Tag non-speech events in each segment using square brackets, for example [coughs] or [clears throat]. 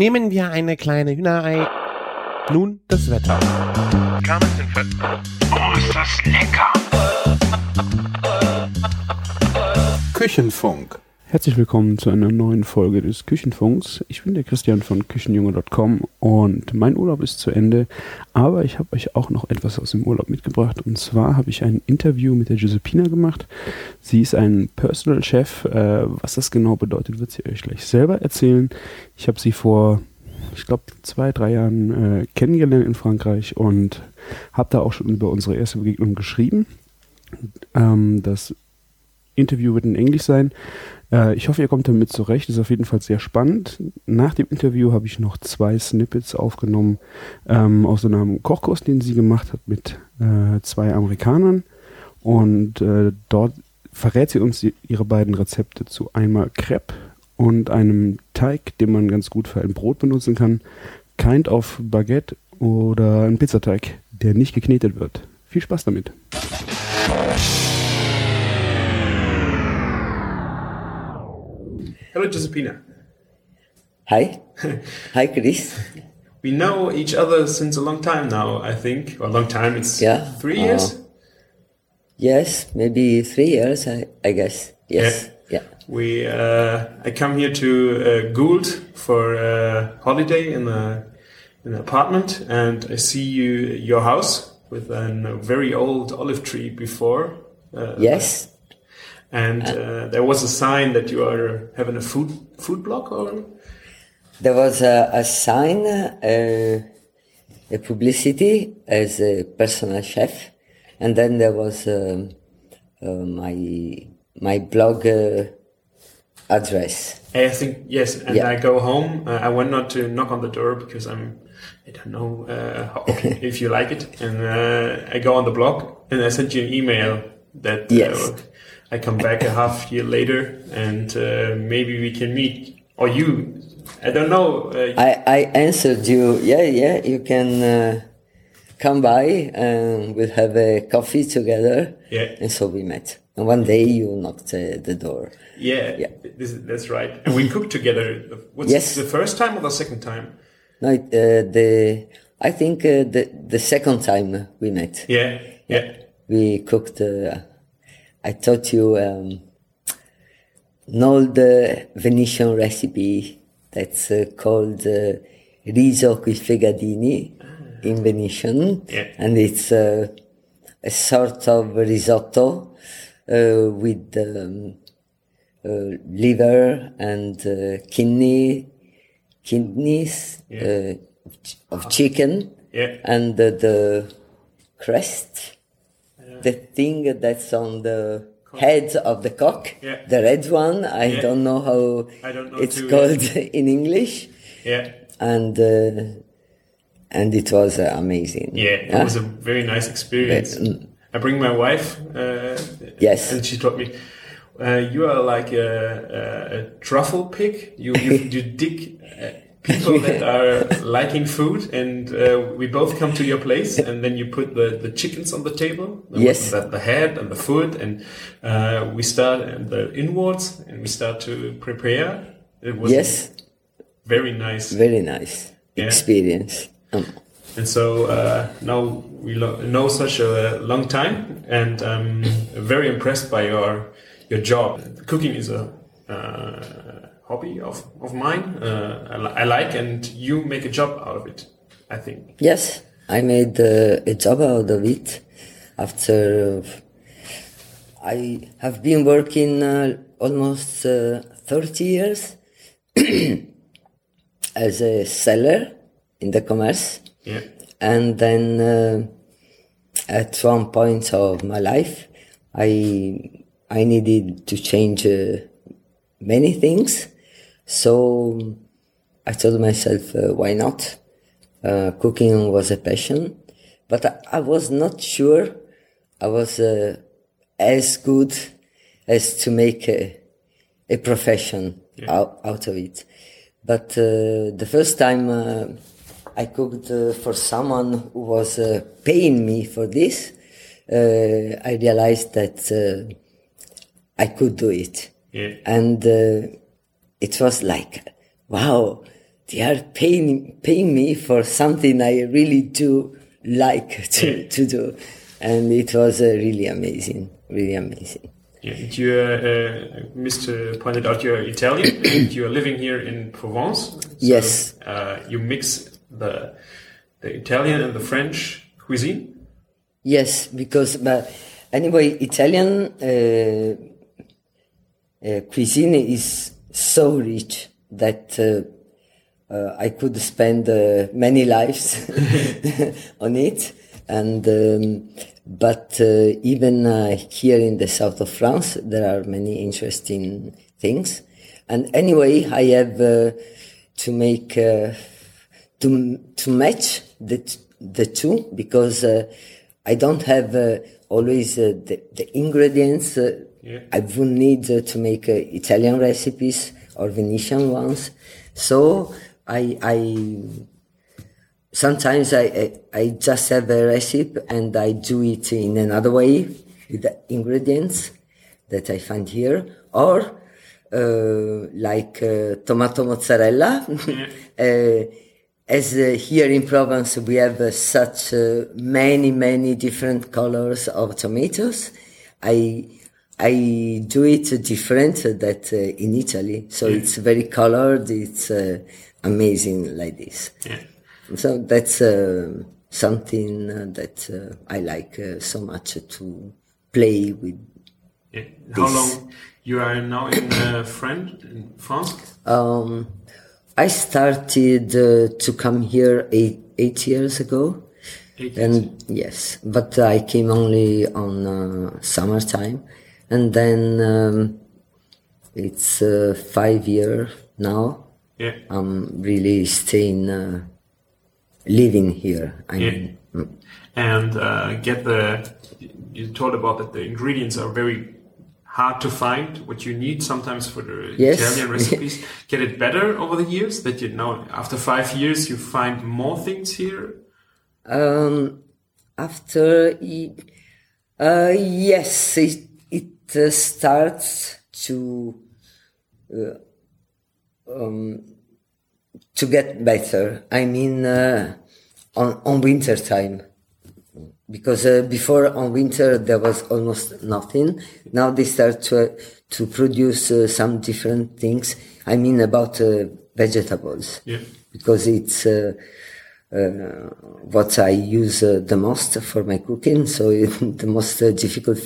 Nehmen wir eine kleine Hühnerei. Nun das Wetter. Oh, ist das lecker! Küchenfunk. Herzlich willkommen zu einer neuen Folge des Küchenfunks. Ich bin der Christian von Küchenjunge.com und mein Urlaub ist zu Ende, aber ich habe euch auch noch etwas aus dem Urlaub mitgebracht und zwar habe ich ein Interview mit der Giuseppina gemacht. Sie ist ein Personal Chef. Äh, was das genau bedeutet, wird sie euch gleich selber erzählen. Ich habe sie vor, ich glaube, zwei, drei Jahren äh, kennengelernt in Frankreich und habe da auch schon über unsere erste Begegnung geschrieben. Ähm, das Interview wird in Englisch sein. Äh, ich hoffe, ihr kommt damit zurecht. Ist auf jeden Fall sehr spannend. Nach dem Interview habe ich noch zwei Snippets aufgenommen ähm, aus einem Kochkurs, den sie gemacht hat mit äh, zwei Amerikanern. Und äh, dort verrät sie uns ihre beiden Rezepte zu einmal Crepe und einem Teig, den man ganz gut für ein Brot benutzen kann. Kind of Baguette oder ein Pizzateig, der nicht geknetet wird. Viel Spaß damit. Hello, Giuseppina. Hi. Hi, Chris. We know each other since a long time now, I think. Well, a long time, it's Yeah. three Uh, years. Yes, maybe three years, I, I guess. Yes. Yeah. We, uh, I come here to uh, Goult for a holiday in, a, in an apartment, and I see you, your house with a very old olive tree before. Uh, Yes. And uh, there was a sign that you are having a food food blog, or There was a, a sign, uh, a publicity as a personal chef, and then there was um, uh, my my blog uh, address. I think yes, and Yeah. I go home. Uh, I went not to knock on the door because I'm, I don't know uh, how, [laughs] if you like it, and uh, I go on the blog and I sent you an email that Yes. I come back a half year later and uh, maybe we can meet or you. I don't know. Uh, I, I answered you, yeah, yeah, you can uh, come by and we'll have a coffee together. Yeah. And so we met. And one day you knocked uh, the door. yeah, Yeah. This, that's right. And we cooked together. What's Yes. the first time or the second time? No, uh, the, I think uh, the, the second time we met, Yeah, yeah, we cooked, uh, I taught you um, an old uh, Venetian recipe that's uh, called uh, riso coi fegadini in Venetian. Yeah. And it's uh, a sort of risotto uh, with um, uh, liver and uh, kidney, kidneys uh, of ch- of chicken Yeah. and the, crust crest, the thing that's on the head of the cock, Yeah. the red one. I Yeah. don't know how I don't know it's too, called [laughs] in English, yeah. and uh, and it was uh, amazing. Yeah, it was a very nice experience. mm. I bring my wife. Uh, Yes. and she told me, uh, "You are like a, a, a truffle pig. You you, [laughs] you dig uh, people [laughs] that are liking food, and uh, we both come to your place, and then you put the, the chickens on the table. The, Yes. the, the head and the foot, and uh, we start at the inwards, and we start to prepare. It was Yes, very nice. very nice Yeah. experience. Um, And so uh, now we lo- know such a long time, and I'm very impressed by your your job. Cooking is a uh, hobby of of mine. Uh, I, I like, and you make a job out of it. I think. yes, I made uh, a job out of it after I have been working uh, almost uh, 30 years [clears throat] as a seller in the commerce. Yeah. And then uh, at one point of my life, I I needed to change uh, many things. So I told myself, uh, why not? Uh, cooking was a passion, but I, I was not sure I was uh, as good as to make a, a profession out, out of it. But uh, the first time uh, I cooked uh, for someone who was uh, paying me for this, uh, I realized that uh, I could do it. Yeah. And uh, it was like, wow, they are paying paying me for something I really do like [laughs] to, to do, and it was uh, really amazing, really amazing. Yeah, you, uh, uh, Mr. pointed out you're Italian [coughs] and you're living here in Provence. So, Yes. Uh, you mix the the Italian and the French cuisine. Yes, because but anyway, Italian uh, uh, cuisine is so rich that uh, uh, I could spend uh, many lives [laughs] on it. And um, but uh, even uh, here in the south of France, there are many interesting things. And anyway, I have uh, to make to to match the the two because I don't have always the, the ingredients Yeah. I would need uh, to make uh, Italian recipes or Venetian ones. So I I sometimes I, I I just have a recipe and I do it in another way with the ingredients that I find here or uh, like uh, tomato mozzarella. [laughs] uh, as uh, here in Provence we have uh, such uh, many many different colors of tomatoes. I I do it different that uh, in Italy, so it's very colored. It's uh, amazing like this. Yeah. So that's uh, something that uh, I like uh, so much to play with. yeah. How This. long you are now in uh, French in France? Um, I started uh, to come here eight eight years ago, Eight and yes, but I came only on uh, summertime, and then um, it's uh, five year now. Yeah. I'm really staying, uh, living here. I Yeah. mean, mm. and uh, get the. You told about that the ingredients are very hard to find. What you need sometimes for the Yes. Italian [laughs] recipes. get it better over the years. That you know after five years you find more things here. Um, after, uh, yes, it, it uh, starts to uh, um, to get better. I mean, uh, on on winter time, because uh, before on winter there was almost nothing. Now they start to to produce uh, some different things. I mean about uh, vegetables Yeah. because it's uh, uh, what I use uh, the most for my cooking. So it's [laughs] the most uh, difficult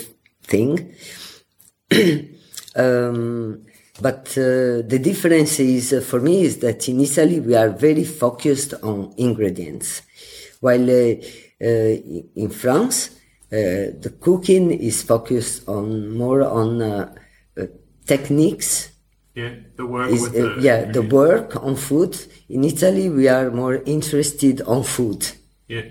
thing. [clears throat] um, but uh, the difference is uh, for me is that in Italy we are very focused on ingredients, while uh, uh, in France uh, the cooking is focused on more on uh, uh, techniques. Yeah. The work is with the yeah the work on food. In italy we are more interested on food. Yeah.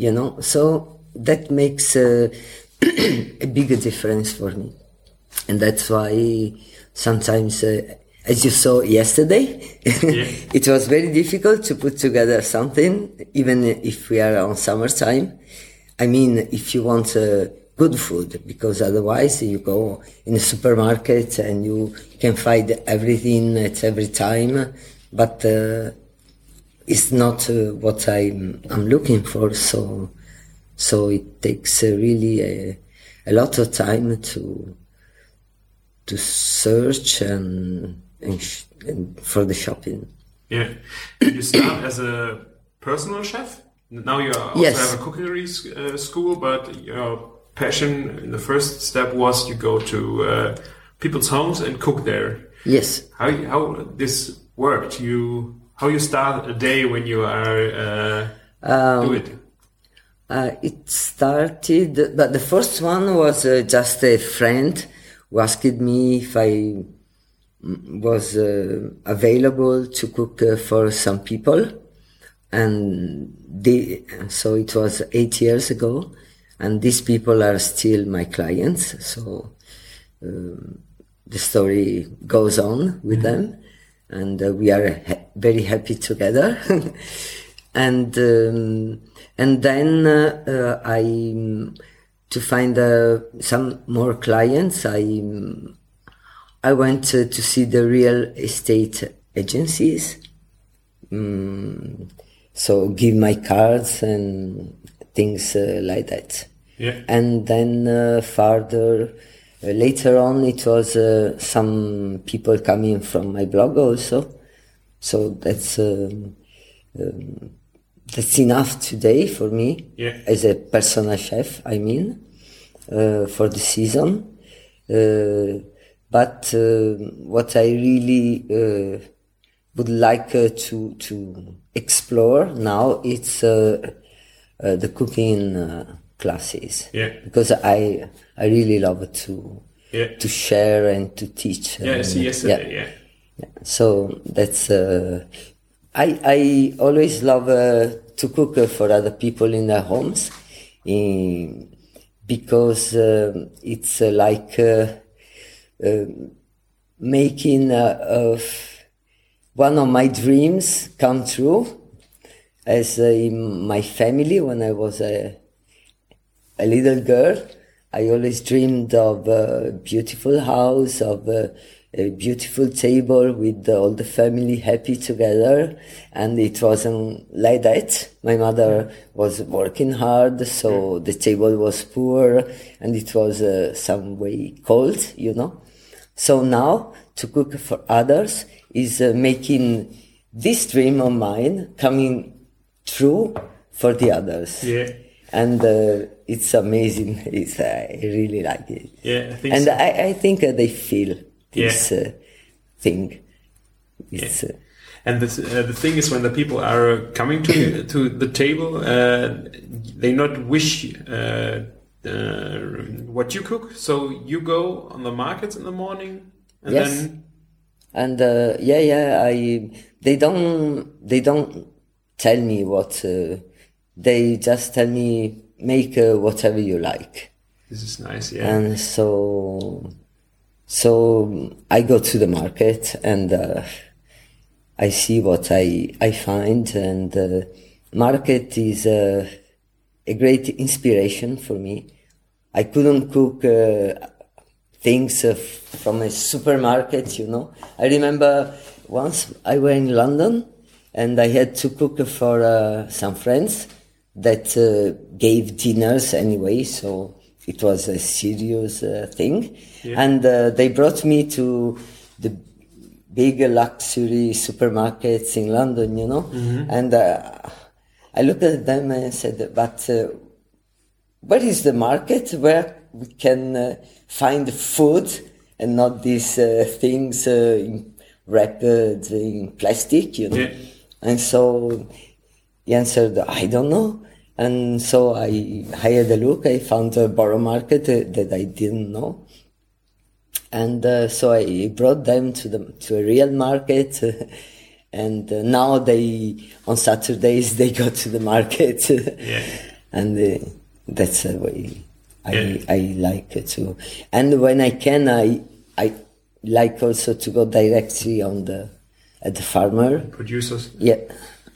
you know so that makes uh, [clears throat] a bigger difference for me and that's why sometimes uh, as you saw yesterday [laughs] it was very difficult to put together something even if we are on summertime. I mean if you want uh, good food because otherwise you go in a supermarket and you can find everything at every time. But uh, it's not uh, what I'm, I'm looking for. So so it takes uh, really a, a lot of time to to search and, and, sh- and for the shopping Yeah. You start as a personal chef. Now you also Yes. have a cookery uh, school, but your passion in the first step was you go to uh, people's homes and cook there. yes How how this worked? You how you start a day when you are uh, Um, do it? Uh, it started, but the first one was uh, just a friend who asked me if I was uh, available to cook uh, for some people, and they, so it was eight years ago, and these people are still my clients. So um, the story goes on with them, and uh, we are ha- very happy together. [laughs] and um, and then uh, uh, I to find uh, some more clients. I I went uh, to see the real estate agencies mm, so give my cards and things uh, like that. Yeah. And then uh, further, uh, later on, it was uh, some people coming from my blog also. So that's um, um, that's enough today for me Yeah. as a personal chef. I mean, uh, for the season. Uh, but uh, what I really uh, would like uh, to to explore now it's uh, uh, the cooking uh, classes Yeah. because I I really love to Yeah. to share and to teach. Yeah, see yesterday. Yeah. so that's uh, I I always love uh, to cook uh, for other people in their homes, in, because um it's uh, like uh, uh, making of one of my dreams come true. As in my family, when I was a a little girl, I always dreamed of a beautiful house, of a, a beautiful table with all the family happy together. And it wasn't like that. My mother was working hard, so the table was poor and it was uh, some way cold, you know. So now to cook for others is uh, making this dream of mine coming true for the others Yeah. and uh, it's amazing. [laughs] It's, I really like it, Yeah, I think and so. I, I think uh, they feel this uh, thing. It's, uh, And the, uh, the thing is, when the people are coming to to the table, uh, they not wish uh, uh, what you cook. So you go on the markets in the morning, and Yes. then and uh, yeah, yeah. I they don't they don't tell me what uh, they just tell me make uh, whatever you like, this is nice. Yeah, and so so I go to the market and. Uh, I see what I, I find, and uh, market is uh, a great inspiration for me. I couldn't cook uh, things uh, from a supermarket, you know. I remember once I were in London and I had to cook for some friends that gave dinners anyway, so it was a serious uh, And uh, they brought me to the big luxury supermarkets in London, you know. And uh, I looked at them and said, but uh, where is the market where we can uh, find food and not these uh, things uh, in, wrapped in plastic, you know? Yeah. And so he answered, I don't know. And so I, I had a look. I found a borough market uh, that I didn't know and uh, so I brought them to the to a real market, [laughs] and uh, now they on Saturdays [laughs] they go to the market, Yeah. [laughs] and uh, that's the way I Yeah. I like it too. And when I can, I I like also to go directly on the at the farmer, producers. yeah,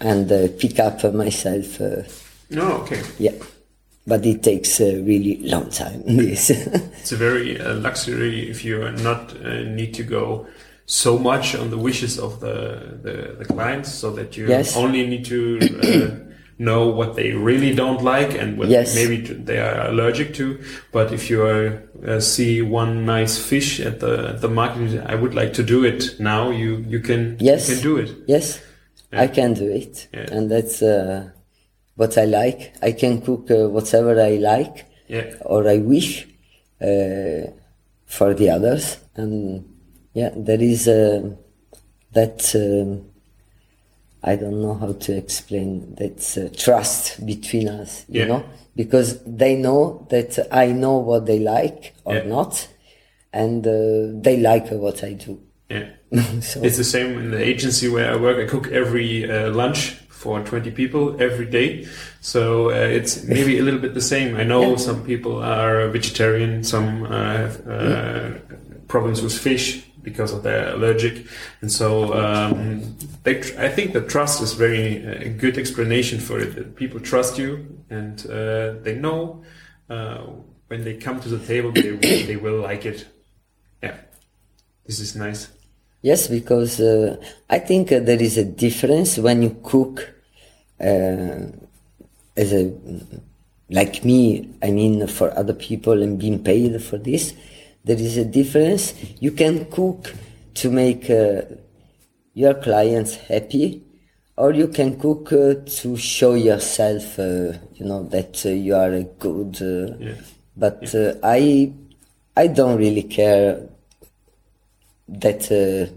and uh, pick up myself, uh, No, okay. yeah. But it takes a really long time. [laughs] This. It's a very uh, luxury if you are not uh, need to go so much on the wishes of the the, the clients, so that you Yes. only need to uh, [clears throat] know what they really don't like and what Yes. maybe they are allergic to. But if you are, uh, see one nice fish at the at the market, I would like to do it now. You you can Yes. you can do it. Yes, I can do it, Yeah. and that's uh, what I like. I can cook uh, whatever I like Yeah. or I wish uh, for the others, and yeah, there is uh, that. Um, I don't know how to explain that uh, trust between us, you Yeah. know, because they know that I know what they like or Yeah. not, and uh, they like what I do. Yeah. [laughs] so It's the same in the agency where I work. I cook every uh, lunch for 20 people every day. So uh, it's maybe a little bit the same. I know Yeah. some people are vegetarian, some uh, have uh, problems with fish because of their allergic. And so um, they tr- I think the trust is very uh, good explanation for it. People trust you and uh, they know uh, when they come to the table, they, will- [coughs] they will like it. Yeah. This is nice. Yes, because uh, I think uh, there is a difference when you cook as a like me. I mean, for other people and being paid for this, there is a difference. You can cook to make uh, your clients happy, or you can cook uh, to show yourself. Uh, you know that uh, you are a good. Uh, Yeah. But uh, I, I don't really care that uh,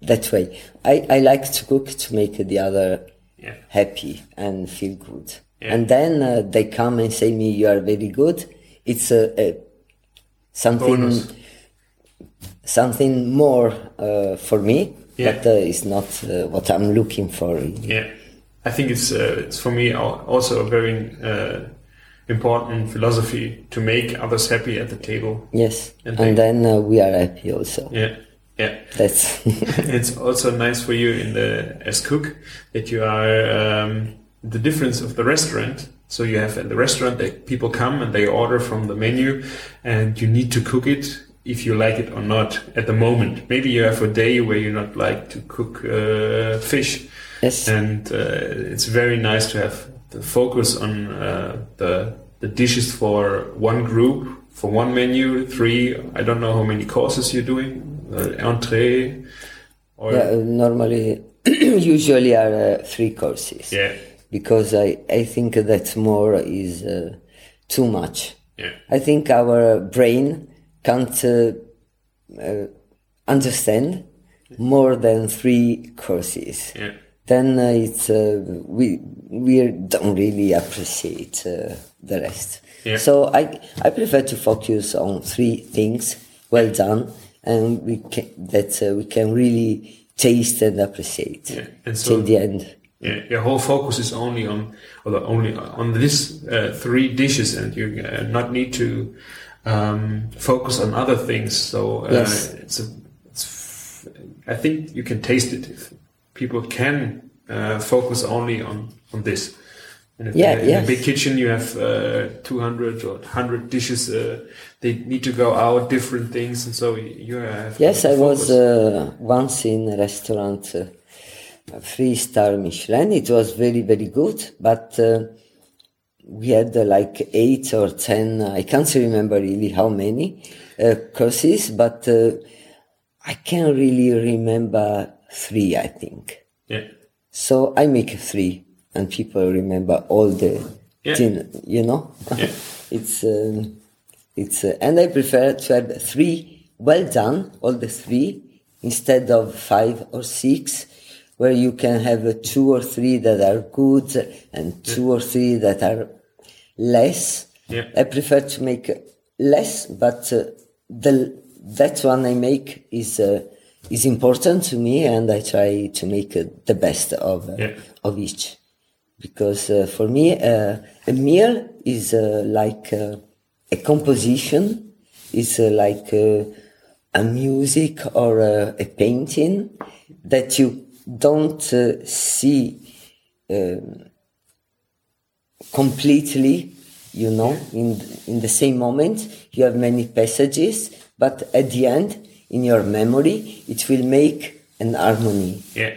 that way. I, I like to cook to make the other Yeah. happy and feel good. Yeah. And then uh, they come and say me, "You are very good." It's a, a something Bonus. something more uh, for me, Yeah. but uh, it's not uh, what I'm looking for. Yeah, I think it's uh, it's for me also a very uh, important philosophy to make others happy at the table. Yes, And and, then uh, we are happy also. Yeah, yeah. That's [laughs] [laughs] it's also nice for you in the as cook that you are um, the difference of the restaurant. So you have at the restaurant that people come and they order from the menu, and you need to cook it if you like it or not at the moment. Maybe you have a day where you not like to cook uh, fish, yes. and uh, it's very nice to have the focus on uh, the the dishes for one group for one menu three i don't know how many courses you're doing entree or Yeah, uh, normally, [clears throat] usually are uh, three courses. yeah Because I, I think that more is uh, too much. yeah I think our brain can't uh, uh, understand more than three courses. yeah Then uh, it's uh, we we don't really appreciate uh, the rest. Yeah. So I I prefer to focus on three things well done, and we can that uh, we can really taste and appreciate Yeah, and so- till the end. yeah your whole focus is only on or only on this uh, three dishes and you uh, not need to um, focus on other things so uh, Yes. it's a it's i think you can taste it if people can uh, focus only on on this and Yeah, in, a, big kitchen you have uh, 200 or 100 dishes uh, they need to go out different things and so you have Yes, I was uh, once in a restaurant, uh, a three star Michelin. It was very, very good, but uh, we had uh, like eight or ten, I can't remember really how many uh, courses, but uh, I can't really remember three, I think. yeah So I make three, and people remember all the Yeah. din- you know. Yeah. [laughs] it's um, it's uh, and I prefer to have three well done, all the three, instead of five or six, where you can have uh, two or three that are good and two or three that are less. Yeah. I prefer to make less, but uh, the that one I make is uh, is important to me, and I try to make uh, the best of uh, Yeah. of each. Because uh, for me, uh, a meal is uh, like uh, a composition, is uh, like uh, a music or a, a painting that you don't uh, see completely, you know, in in the same moment. You have many passages, but at the end, in your memory, it will make an harmony. Yeah,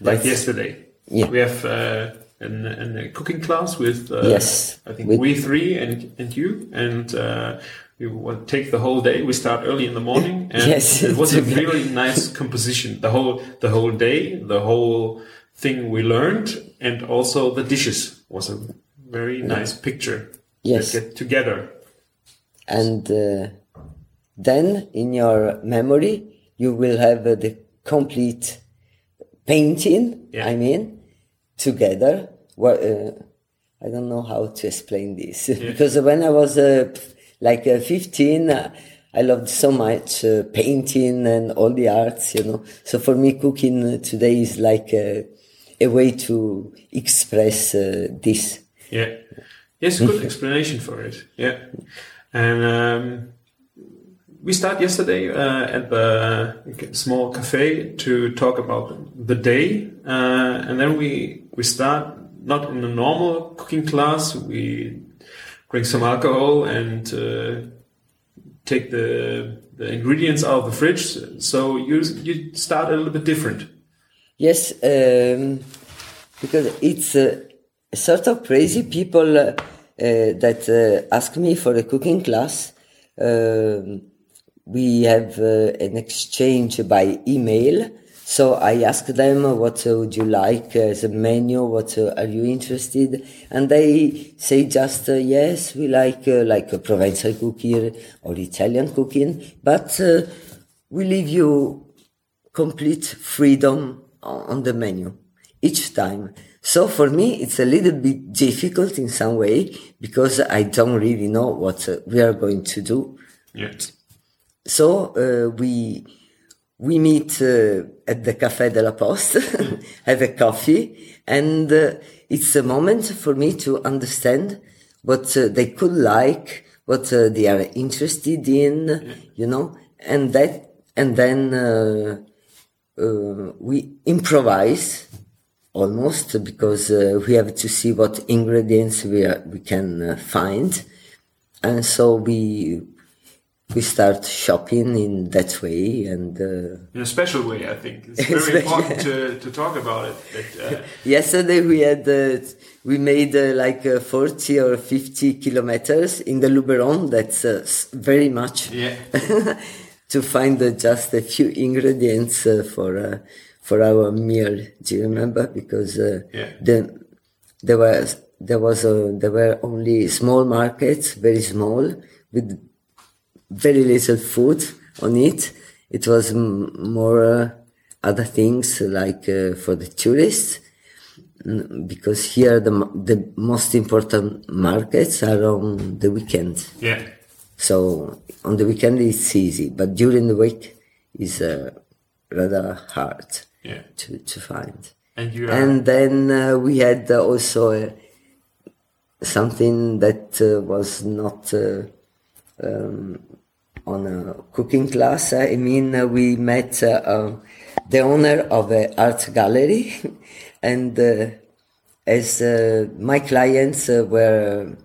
like That's- yesterday. Yeah. we have uh, an, an, a cooking class with uh, Yes, I think with- we three and and you and uh, we will take the whole day. We start early in the morning, [laughs] and Yes, it was a really nice [laughs] composition. The whole the whole day, the whole thing we learned, and also the dishes was a very nice picture. Yes. get together. and uh, then in your memory you will have uh, the complete painting Yeah. i mean together what uh, i don't know how to explain this [laughs] because when i was uh, like uh, 15 uh, i loved so much uh, painting and all the arts you know so for me cooking today is like uh, a way to express uh, this Yeah. Yes, good explanation for it. Yeah. And um, we start yesterday uh, at the small cafe to talk about the day, uh, and then we we start not in a normal cooking class. We drink some alcohol and uh, take the the ingredients out of the fridge. So you you start a little bit different. Yes, um, because it's uh, sort of crazy people uh, that uh, ask me for a cooking class. Um we have uh, an exchange by email. So I ask them, what would you like as a menu? What are you interested? And they say just, uh, yes, we like, uh, like a Provençal cooking or Italian cooking, but uh, we leave you complete freedom on the menu each time. So for me, it's a little bit difficult in some way because I don't really know what uh, we are going to do. Yet. So uh, we we meet uh, at the Café de la Poste, [laughs] have a coffee, and uh, it's a moment for me to understand what uh, they could like, what uh, they are interested in, you know, and that, and then uh, uh, we improvise almost because uh, we have to see what ingredients we are, we can uh, find, and so we we start shopping in that way and uh, In a special way, I think. It's [laughs] very important [laughs] to, to talk about it. That, uh, [laughs] yesterday we had uh, we made uh, like uh, 40 or 50 kilometers in the luberon. That's uh, very much. Yeah, to find uh, just a few ingredients uh, for uh, for our meal. Do you remember? Because uh, Yeah. the, there was there was uh, there were only small markets very small with very little food on it it was m- more uh, other things like uh, for the tourists because here the the most important markets are on the weekend yeah, so on the weekend it's easy, but during the week is uh, rather hard yeah. to, to find. And you are And then uh, we had also uh, something that uh, was not uh, um, on a cooking class. I mean, uh, we met uh, uh, the owner of an art gallery, [laughs] and uh, as uh, my clients uh, were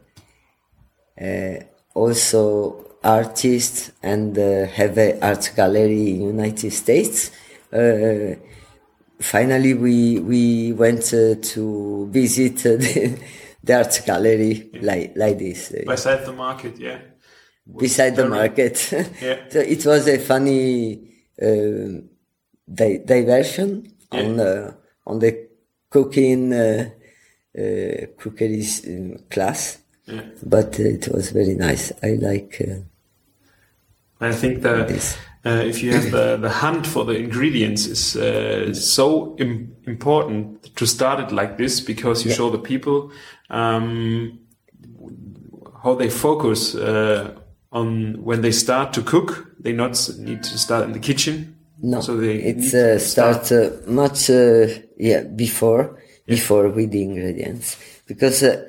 uh, also artists and uh, have an art gallery in United States. Uh, finally, we we went uh, to visit uh, [laughs] the, the art gallery like like this. beside the market. Yeah, beside the market. [laughs] Yeah. so it was a funny uh, di- diversion on uh, on the cooking uh, uh, cookery uh, class, yeah. but it was very nice. I like. Uh, I think that uh, if you have the, the hunt for the ingredients is uh, so Im- important to start it like this because you Yeah. show the people um, how they focus uh, on when they start to cook. They not need to start in the kitchen. No, so they it's uh, start uh, much uh, yeah before before with the ingredients because uh,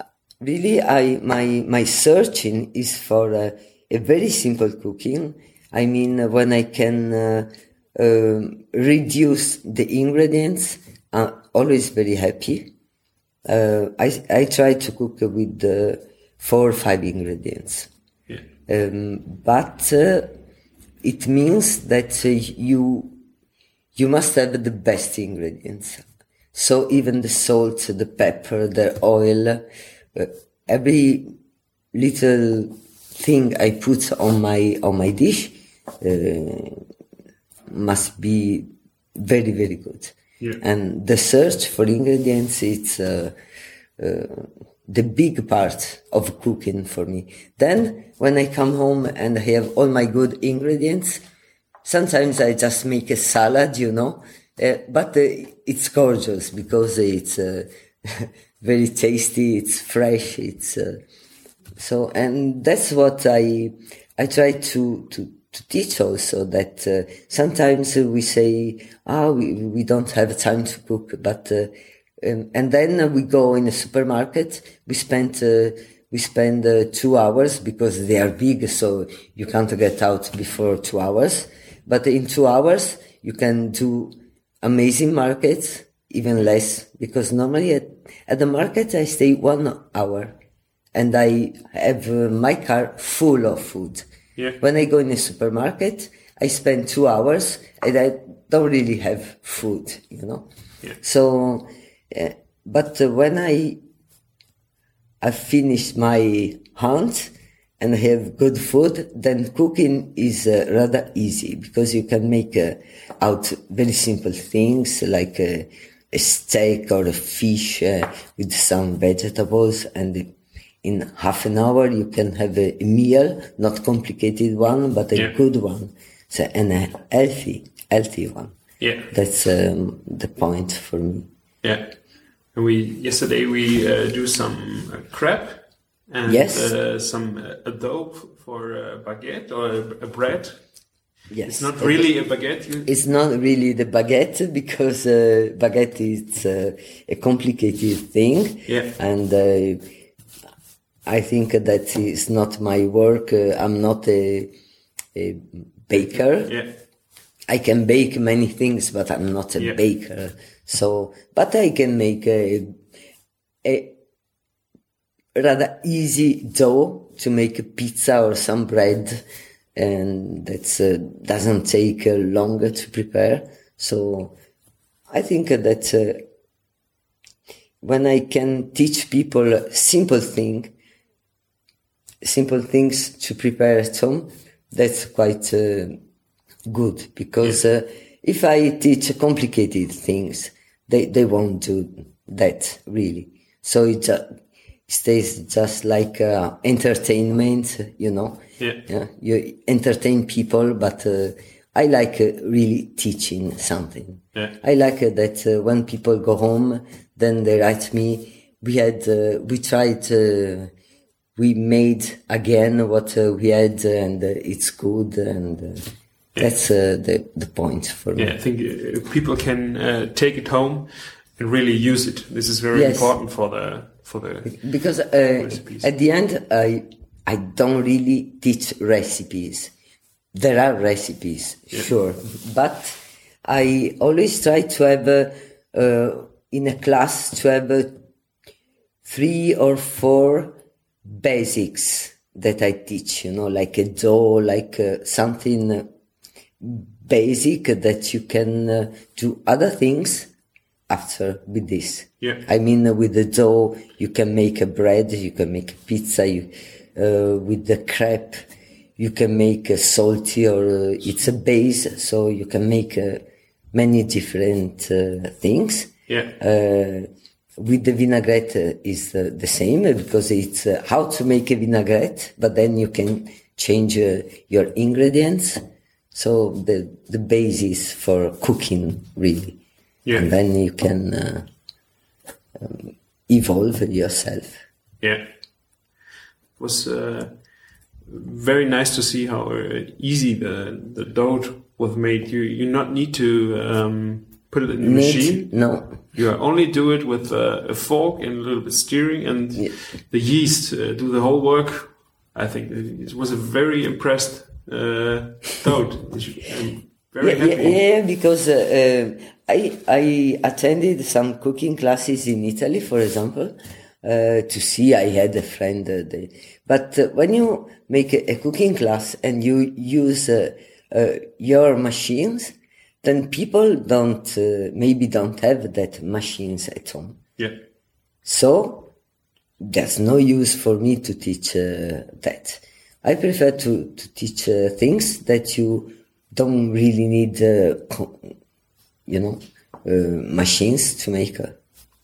uh, really I my my searching is for uh, a very simple cooking. I mean when I can uh, um, reduce the ingredients, I'm always very happy. Uh, I I try to cook with uh, four or five ingredients. Um, but uh, it means that uh, you you must have the best ingredients. So even the salt, the pepper, the oil, uh, every little thing I put on my on my dish uh, must be very very good. Yeah. And the search for ingredients it's uh, uh, the big part of cooking for me. Then when I come home and I have all my good ingredients, sometimes I just make a salad, you know, uh, but uh, it's gorgeous because it's uh, [laughs] very tasty, it's fresh, it's so, and that's what I I try to to, to teach also that sometimes we say, ah, we we don't have time to cook, but um, and then we go in a supermarket. We spend uh, we spend uh, two hours because they are big, so you can't get out before two hours. But in two hours, you can do amazing markets, even less, because normally at, at the market I stay one hour and I have uh, my car full of food. Yeah. When I go in a supermarket, I spend two hours and I don't really have food, you know. Yeah. So, uh, but uh, when I I finish my hunt and have good food, then cooking is uh, rather easy because you can make uh, out very simple things like uh, a steak or a fish uh, with some vegetables and in half an hour you can have a meal, not complicated one, but a Yeah. good one. So, and a healthy, healthy one. Yeah. That's um, the point for me. Yeah. And we yesterday we uh, do some uh, crepe and Yes. uh, some uh, dough for uh, baguette or a, a bread. Yes. It's not really a baguette. It's not really the baguette [laughs] because uh, baguette is uh, a complicated thing. Yeah. And uh, I think that is not my work. Uh, I'm not a, a baker. yeah. I can bake many things, but I'm not a Yeah. baker. So, but I can make a, a rather easy dough to make a pizza or some bread, and that uh, doesn't take uh, longer to prepare. So, I think that uh, when I can teach people simple thing, simple things to prepare at home, that's quite uh, good because uh, if I teach complicated things, they, they won't do that really. So it just stays just like uh, entertainment, you know. Yeah. Yeah, you entertain people, but uh, I like uh, really teaching something. Yeah. I like uh, that uh, when people go home, then they write me. We had, uh, we tried, uh, we made again what uh, we had, and uh, it's good, and uh, that's uh, the the point for me. Yeah, I think uh, people can uh, take it home and really use it. This is very Yes. important for the for the because uh, at the end I I don't really teach recipes. There are recipes, sure, but I always try to have uh, uh, in a class to have uh, three or four basics that I teach. You know, like a dough, like uh, something basic that you can uh, do other things after with this. Yeah. I mean, with the dough, you can make a bread, you can make a pizza, you, uh, with the crepe, you can make a salty or uh, it's a base, so you can make uh, many different uh, things. yeah Uh, with the vinaigrette is the same because it's how to make a vinaigrette, but then you can change your ingredients. So the the basis for cooking really, Yeah. and then you can uh, um, evolve yourself. yeah. It was uh, very nice to see how uh, easy the the dough was made. You you not need to um, put it in the Need- machine. No, You only do it with uh, a fork and a little bit steering, and Yeah. the yeast uh, do the whole work. I think it was a very impressed uh, toad. I'm very yeah, happy. yeah, yeah, because uh, uh, I I attended some cooking classes in Italy, for example, uh, to see. I had a friend, uh, they, but uh, when you make a, a cooking class and you use uh, uh, your machines, then people don't uh, maybe don't have that machines at home. Yeah, So there's no use for me to teach uh, that. I prefer to, to teach uh, things that you don't really need, uh, you know, uh, machines to make uh,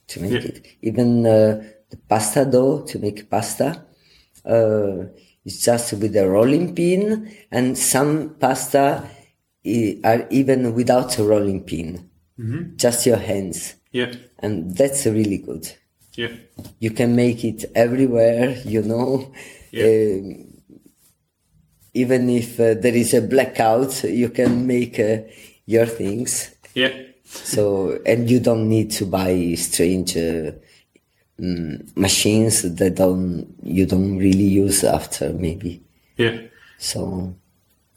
to make Yeah. it. Even uh, the pasta dough to make pasta, uh, it's just with a rolling pin, and some pasta are even without a rolling pin, just your hands, yeah, and that's really good. Yeah, you can make it everywhere you know. Yeah. Um, even if uh, there is a blackout you can make uh, your things. Yeah, so and you don't need to buy strange uh, mm, machines that don't you don't really use after maybe. Yeah. so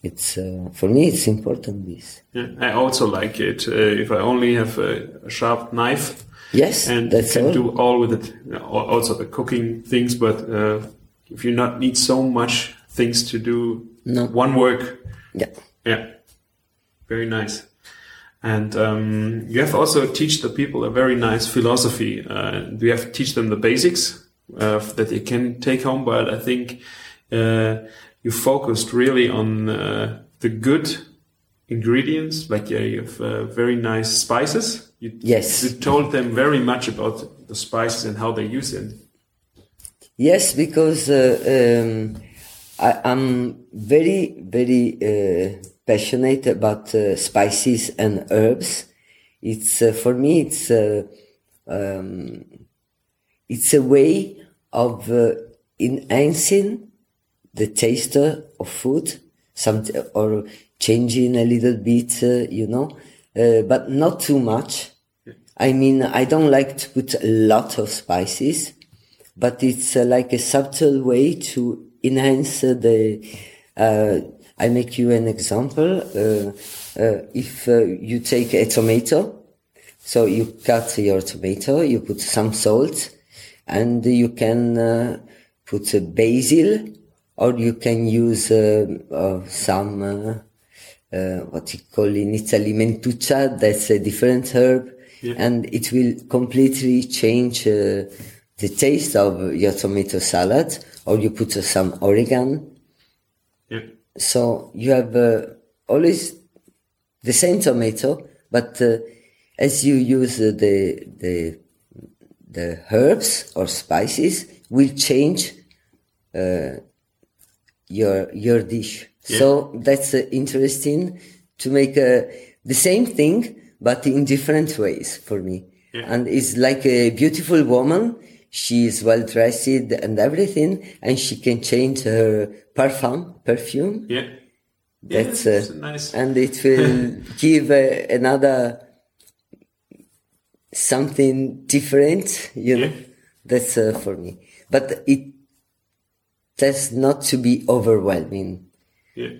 it's uh, for me it's important this. Yeah, I also like it uh, if I only have a, sharp knife. Yes and that's can all. do all with it. You know, al- Also the cooking things, but uh, if you not need so much things to do No. one work. Yeah. Yeah, very nice. And um, you have also teach the people a very nice philosophy. Uh, you have to teach them the basics uh, that they can take home. But I think uh, you focused really on uh, the good ingredients. Like yeah, you have uh, very nice spices. You, Yes. you told them very much about the spices and how they use them. Yes, because uh, um, I, I'm very, very uh, passionate about uh, spices and herbs. It's uh, for me, it's uh, um, it's a way of uh, enhancing the taste of food, some or changing a little bit, uh, you know, but not too much. I mean, I don't like to put a lot of spices, but it's like a subtle way to enhance the. Uh, I make you an example. Uh, uh, if you take a tomato, so you cut your tomato, you put some salt, and you can uh, put a basil, or you can use uh, uh, some what you call in Italy mentuccia. That's a different herb, and it will completely change uh, the taste of your tomato salad. Or you put some oregano. So you have uh, always the same tomato, but uh, as you use uh, the the the herbs or spices, will change uh, your your dish. So that's uh, interesting to make uh, the same thing, but in different ways for me. And it's like a beautiful woman. She is well dressed and everything, and she can change her perfume. Perfume. yeah. Yeah, That's it's uh, nice. and it [laughs] will give uh, another something different, you know. Yeah. That's uh, for me, but it has not to be overwhelming. yeah.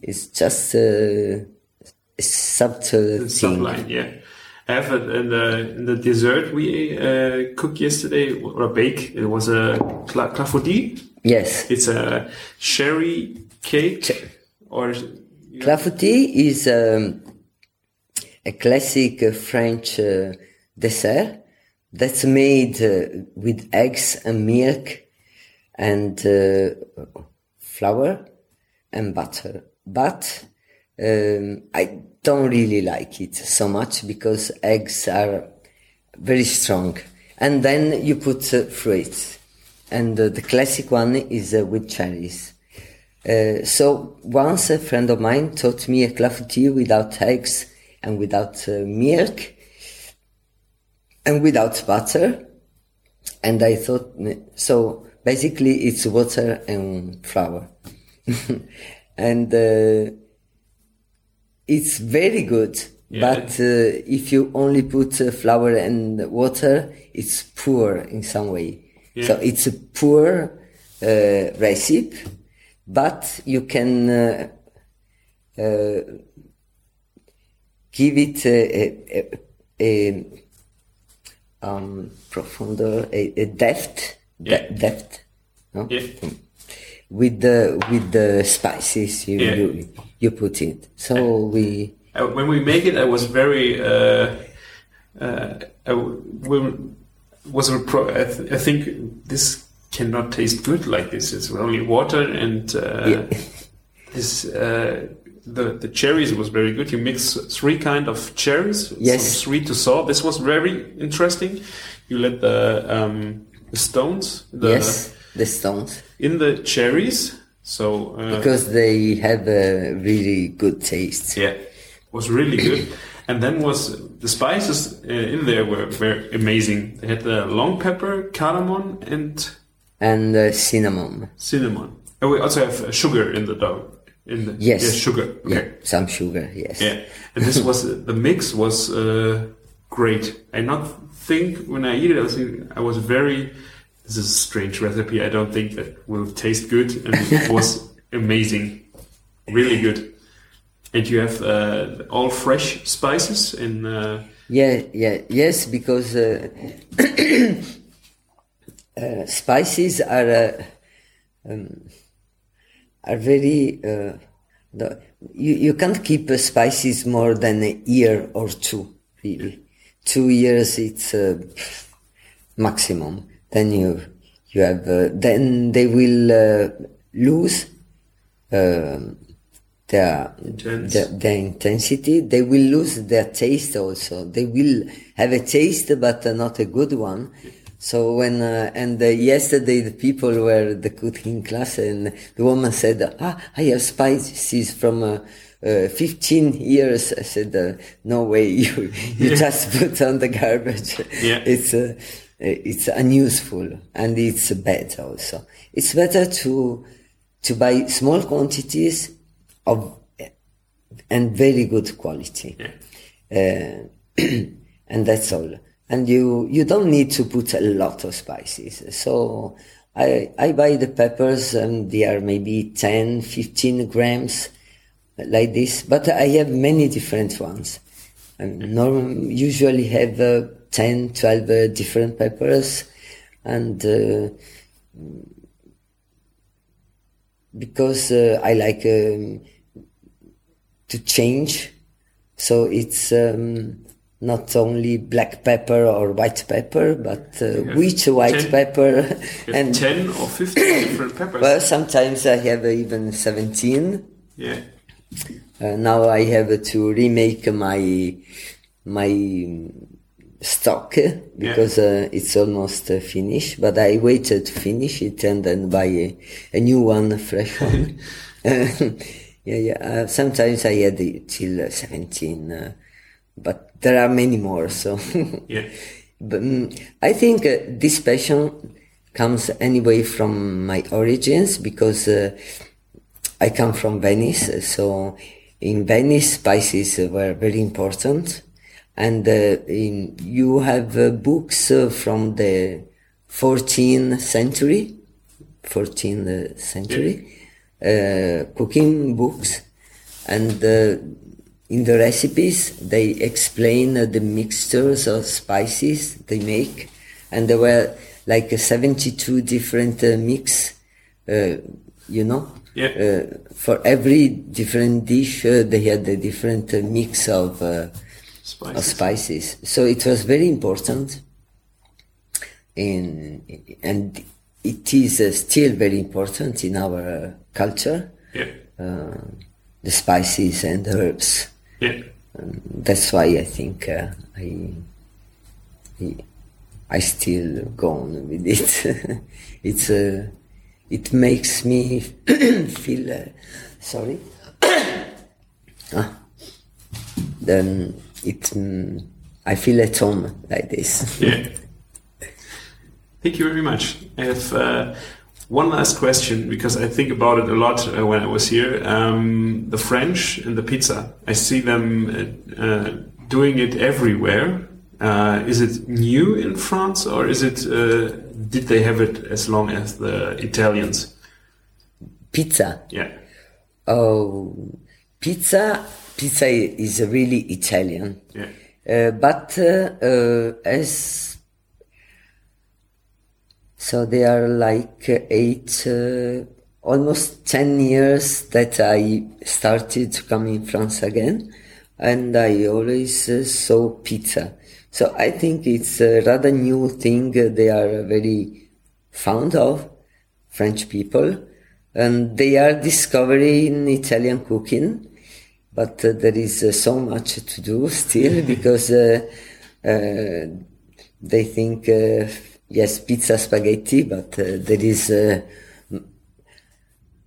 It's just uh, a subtle thing. Subline, yeah. Have it in the in the dessert we uh, cooked yesterday or bake. It was a cla- clafoutis. Yes, It's a sherry cake or clafoutis is um, a classic uh, French uh, dessert that's made uh, with eggs and milk and uh, flour and butter. But um, I don't really like it so much because eggs are very strong. And then you put uh, fruits. And uh, the classic one is uh, with cherries. Uh, so once a friend of mine taught me a clafoutis without eggs and without uh, milk and without butter. And I thought, so basically it's water and flour. [laughs] and uh, it's very good. Yeah. But uh, if you only put uh, flour and water, it's poor in some way. So it's a poor uh, recipe, but you can uh, uh, give it a, a, a, um, profounder, a, a depth, de- depth, no? yeah. With the with the spices you Yeah. you, you put it. So we Uh, when we make it, I was very. Uh, uh, I w- was a pro- I, th- I think this cannot taste good like this. It's only water and uh, Yeah. [laughs] this. Uh, the the cherries was very good. You mix three kind of cherries, Yes. sweet to sour. This was very interesting. You let the um, the stones the, yes the stones in the cherries. So uh, because they have a really good taste. yeah, was really good. [clears throat] And then was the spices uh, in there were very amazing. They had the long pepper, cardamom, and And uh, cinnamon. cinnamon. And we also have uh, sugar in the dough. In the Yes. yeah, sugar. Yeah, some sugar. Yes. Yeah, and this was the mix was uh, great. I not think when I eat it, I was I was very. This is a strange recipe. I don't think that will taste good, and it [laughs] was amazing, really good. And you have uh, all fresh spices and uh, Yeah, yeah, yes, because uh, [clears throat] uh, spices are. Uh, um, are very. Uh, the, you you can't keep uh, spices more than a year or two. Really, two years it's uh, maximum. Then you you have uh, then they will uh, lose um their, their their intensity. They will lose their taste also. They will have a taste, but uh, not a good one. So when uh, and uh, yesterday the people were the cooking class and the woman said, "Ah, I have spices from." Uh, uh, 15 years, I said, uh, no way, [laughs] you, you just put on the garbage. Yeah. [laughs] It's, uh, it's unuseful and it's bad also. It's better to, to buy small quantities of, and very good quality. Yeah. Uh, [clears throat] and that's all. And you, you don't need to put a lot of spices. So I, I buy the peppers and they are maybe 10, 15 grams like this, but I have many different ones. I norm- usually have uh, 10, 12 uh, different peppers and uh, because uh, I like um, to change. So it's um, not only black pepper or white pepper, but uh, which white 10 pepper [laughs] and 10 or 15 different [coughs] peppers. well, sometimes I have even 17. yeah. Uh, now I have to remake my my stock uh, because uh, it's almost uh, finished. But I waited to finish it and then buy a, a new one, a fresh one. [laughs] [laughs] yeah, yeah. Uh, sometimes I had it till uh, 17, uh, but there are many more. So [laughs] Yeah. But mm, I think uh, this passion comes anyway from my origins because uh, I come from Venice. So in Venice, spices were very important. And uh, in, you have uh, books uh, from the 14th century, 14th century, uh, cooking books. And uh, in the recipes, they explain uh, the mixtures of spices they make. And there were like uh, 72 different uh, mix, uh, you know? Yeah. Uh, for every different dish, uh, they had a different uh, mix of, uh, of Spices. spices. So it was very important. In, and it is uh, still very important in our culture, Yeah. uh, the spices and the herbs. Yeah. Um, that's why I think uh, I, I I still go on with it. [laughs] it's uh, it makes me [clears throat] feel uh, sorry. [coughs] ah. Then it mm, I feel at home like this. Yeah. Thank you very much. I have uh, one last question because I think about it a lot uh, when I was here. Um, the French and the pizza. I see them uh, uh, doing it everywhere. Uh, is it new in France or is it? Uh, did they have it as long as the Italians? Pizza. Yeah. Oh, pizza. Pizza is really Italian. Yeah. Uh, but uh, uh, as so they are like uh, eight, uh, almost ten years that I started to come in France again, and I always uh, saw pizza. So I think it's a rather new thing they are very fond of, French people, and they are discovering Italian cooking but uh, there is uh, so much to do [laughs] still [laughs] because uh, uh, they think uh, yes pizza spaghetti but uh, there is uh,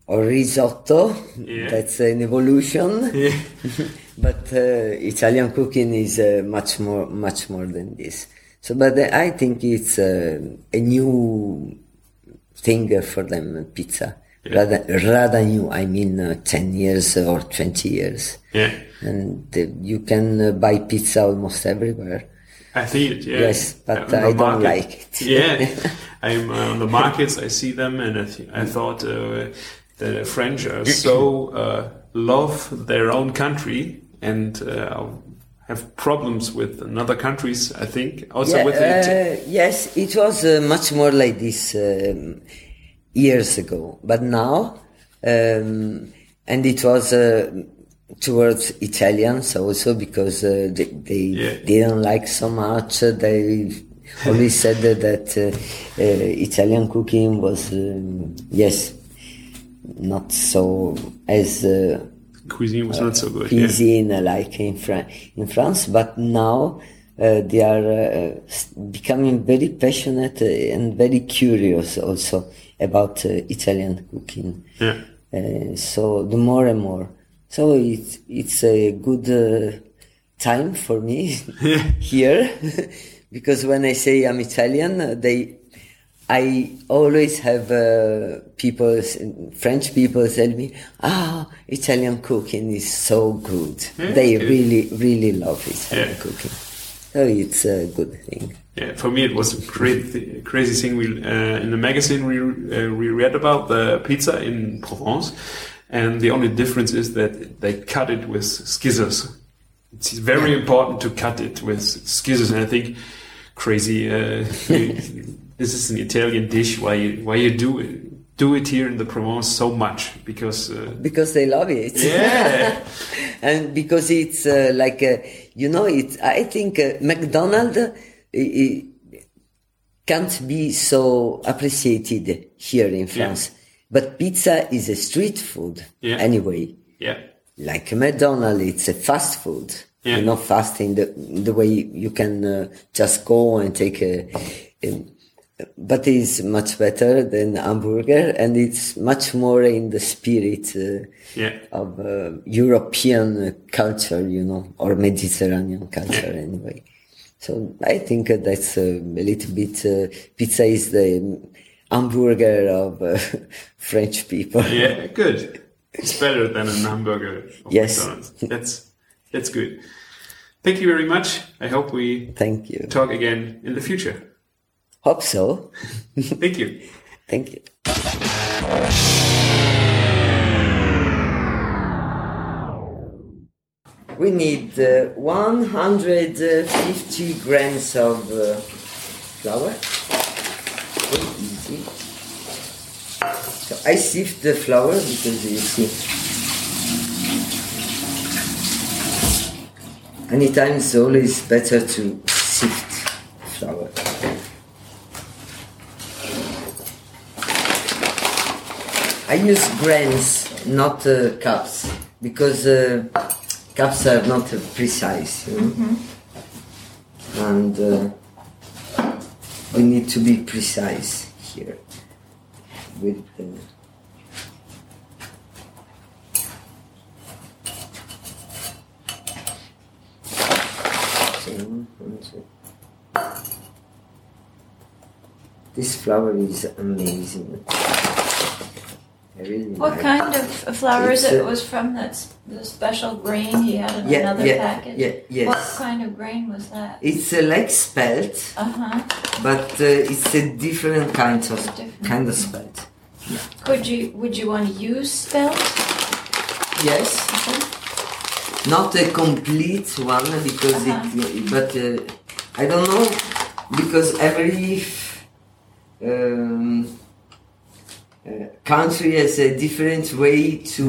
or risotto Yeah. that's an evolution Yeah. [laughs] but uh, Italian cooking is uh, much more much more than this so but uh, I think it's uh, a new thing for them pizza rather rather new I mean uh, 10 years or 20 years Yeah. and uh, you can uh, buy pizza almost everywhere. I see it. Yeah. Yes, but On the I don't like it. yeah, [laughs] I'm uh, on the markets. I see them, and I, th- I thought uh, the French are [clears throat] so uh, love their own country and uh, have problems with another countries. I think also Yeah, with Ita- uh, yes, it was uh, much more like this um, years ago, but now um, and it was uh, towards Italians also because uh, they, they Yeah. didn't like so much. They [laughs] always said that, that uh, uh, Italian cooking was um, yes not so as uh, Cuisine was not so good. cuisine uh, like in, Fran- in France, but now uh, they are uh, becoming very passionate uh, and very curious also about uh, Italian cooking. Yeah. Uh, so the more and more. So it's it's a good uh, time for me [laughs] [laughs] here [laughs] because when I say I'm Italian, uh, they I always have uh, people, French people tell me, ah, Italian cooking is so good. Yeah, they good. really, really love Italian Yeah. cooking. So it's a good thing. Yeah, for me it was a crazy, crazy thing. We uh, in the magazine we uh, we read about the pizza in Provence, and the only difference is that they cut it with scissors. It's very important to cut it with scissors, and I think crazy. [laughs] This is an Italian dish. Why you why you do it? Do it here in the Provence so much because uh, Because they love it. yeah [laughs] and because it's uh, like, uh, you know, it. I think uh, McDonald's can't be so appreciated here in France. But pizza is a street food Yeah. anyway. yeah like McDonald's, it's a fast food. Yeah. You know, fast in the the way you can uh, just go and take a, a- but it's much better than hamburger, and it's much more in the spirit uh, yeah of uh, European culture, you know, or Mediterranean culture anyway. So I think uh, that's a little bit. Uh, pizza is the hamburger of uh, [laughs] French people. Yeah, good. It's better than a hamburger. Of [laughs] Yes. McDonald's. That's that's good. Thank you very much. I hope we Thank you. talk again in the future. Hope so. Thank you. [laughs] Thank you. We need uh, 150 grams of uh, flour. Very easy. So I sift the flour because you see. Anytime it's always better to sift flour. I use grams, not uh, cups, because uh, cups are not uh, precise, you know? and uh, we need to be precise here with the. So, one, two. This flower is amazing. What kind of flour is it? was from that the special grain he had in Yeah, another yeah, package? yeah, yes. What kind of grain was that? It's uh, like spelt, Uh huh. but uh, it's a different kind of Different. kind of spelt. Could you would you want to use spelt? Yes, not a complete one because Uh-huh. it, but uh, I don't know because every um, country has a different way to.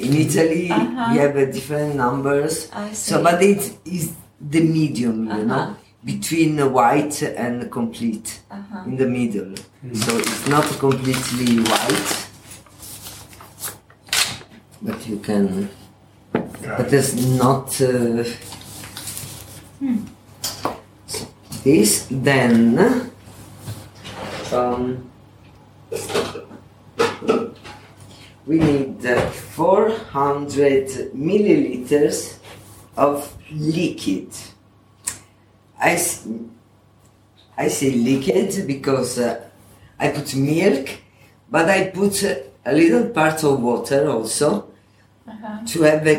In Italy, Uh-huh. we have a different numbers. I see. So, but it is the medium, you Uh-huh. know, between the white and complete, Uh-huh. in the middle. So it's not completely white, but you can. But it's not. Uh, This then. Um, we need uh, 400 milliliters of liquid. I, I say liquid because uh, I put milk, but I put a little part of water also Uh-huh. to have a,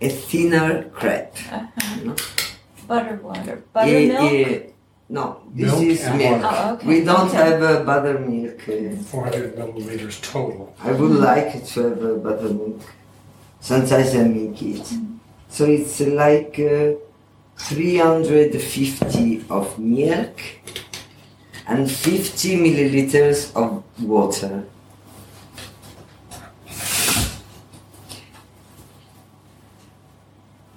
a thinner crepe. Uh-huh. you know? Butter water. Yeah, Buttermilk. yeah. No, this milk is milk. Oh, okay. We don't have uh, buttermilk. Uh, 400 milliliters total. I would like to have uh, buttermilk. Sometimes I mm. make it. So it's like uh, 350 of milk and 50 milliliters of water.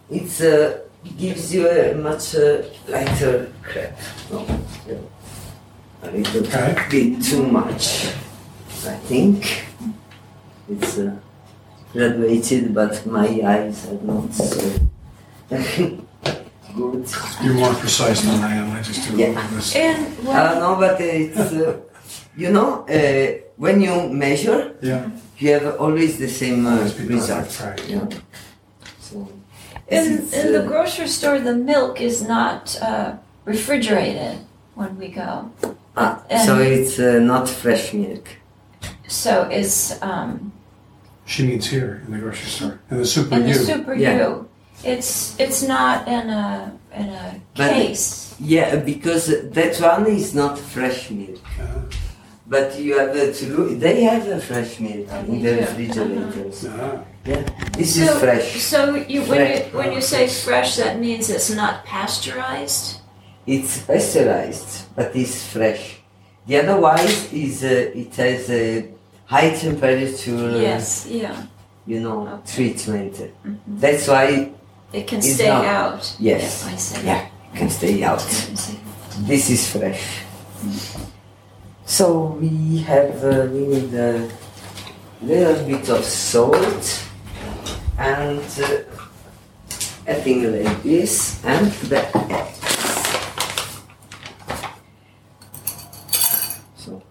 It's a gives you a much uh, lighter crepe. No, a little Okay. bit too much, I think. It's uh, graduated, but my eyes are not so [laughs] good. You're more precise than I am. I just do Yeah. all of this. And when, Uh, no, but it's uh, you know uh, when you measure, Yeah. you have always the same uh, result. right. Yeah. So. in, in the grocery store, the milk is not uh, refrigerated when we go. ah, and- so it's uh, not fresh milk. So it's um, She means here in the grocery store. In the Super in the Super Yeah. U. It's it's not in a in a But- case. Yeah, because that one is not fresh milk. Uh, But you have uh, to look. They have a fresh milk Oh, in they the do. refrigerators. uh, Yeah, this So, is fresh. so you when you when you say fresh, that means it's not pasteurized. It's pasteurized, but it's fresh. The otherwise is uh, it has a high temperature. Yes, yeah. You know, Okay. Mm-hmm. treatment. That's why It can It's stay not- out. Yes. Yeah, I see. yeah, it can stay out. I can see. This is fresh. So we have uh, we need a little bit of salt and uh, a thing like this and the eggs. So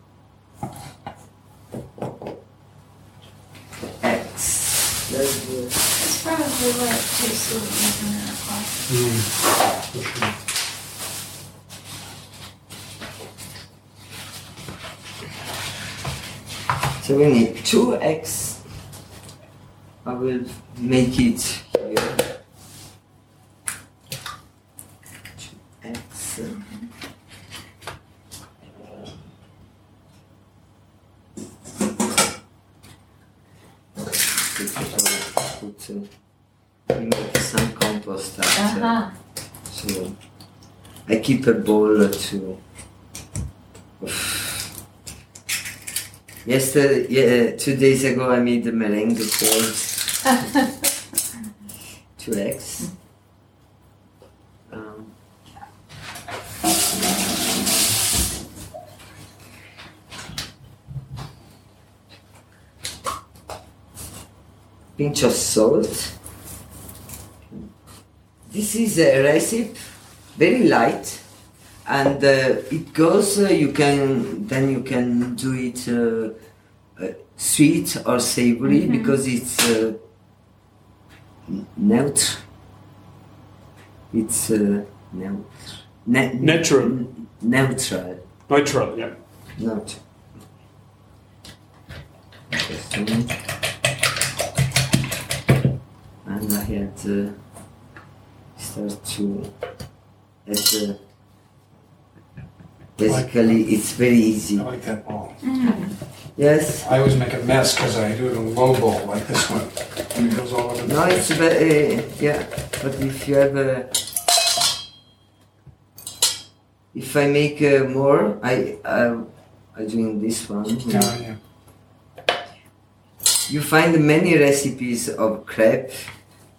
eggs. There's the- That's probably what it tastes like in that coffee. for sure. So we need two eggs. I will make it here. Eggs. Put, uh, make some compost after. Uh-huh. So I keep a bowl to. Yesterday, yeah, two days ago, I made the meringue balls. Two eggs. Um, pinch of salt. This is a recipe, very light, and uh, it goes. Uh, you can then you can do it uh, uh, sweet or savory because it's n- neutral. It's uh, neutral. Ne- Natural. n- neutral. Neutral, yeah. Not. Just a minute. And I had uh, start to add the basically it's very I easy. like that ball. Yes. I always make a mess because I do it in a low bowl like this one. And it goes all over the No, it's very yeah. But if you have a if I make uh, more, I I I doing this one. Yeah, yeah. You find many recipes of crepe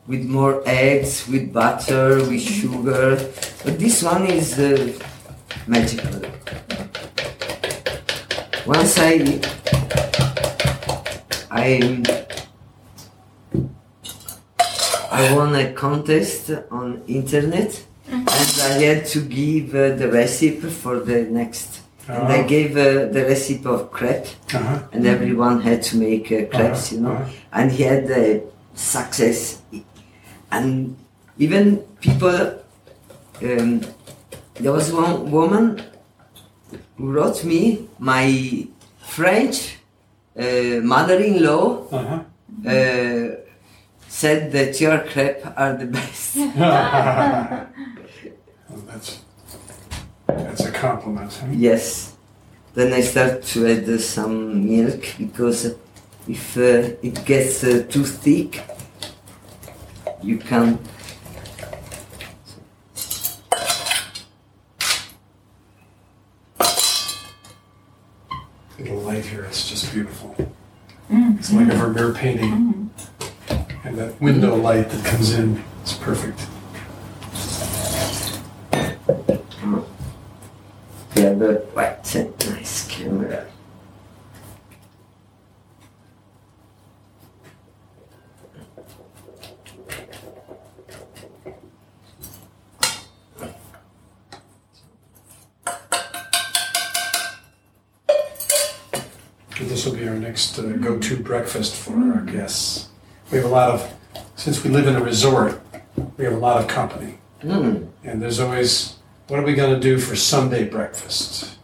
with more eggs, with butter, with sugar, but this one is uh, magical. Once I I I won a contest on internet and I had to give uh, the recipe for the next. And I Oh. gave uh, the recipe of crepe Uh-huh. and everyone had to make uh, crepes, Uh-huh, you know. uh-huh. And he had uh, success, and even people. Um, there was one woman who wrote me, my French uh, mother-in-law Uh-huh. uh, said that your crepe are the best. [laughs] Well, that's that's a compliment. Huh? Yes. Then I start to add uh, some milk because if uh, it gets uh, too thick, you can. The light here is just beautiful. Mm. It's like a Vermeer painting. Mm. And that window light that comes in is perfect. Mm. Yeah, but what a nice camera. This will be our next uh, go-to breakfast for our guests. We have a lot of, since we live in a resort, we have a lot of company. Mm. And there's always, what are we going to do for Sunday breakfast?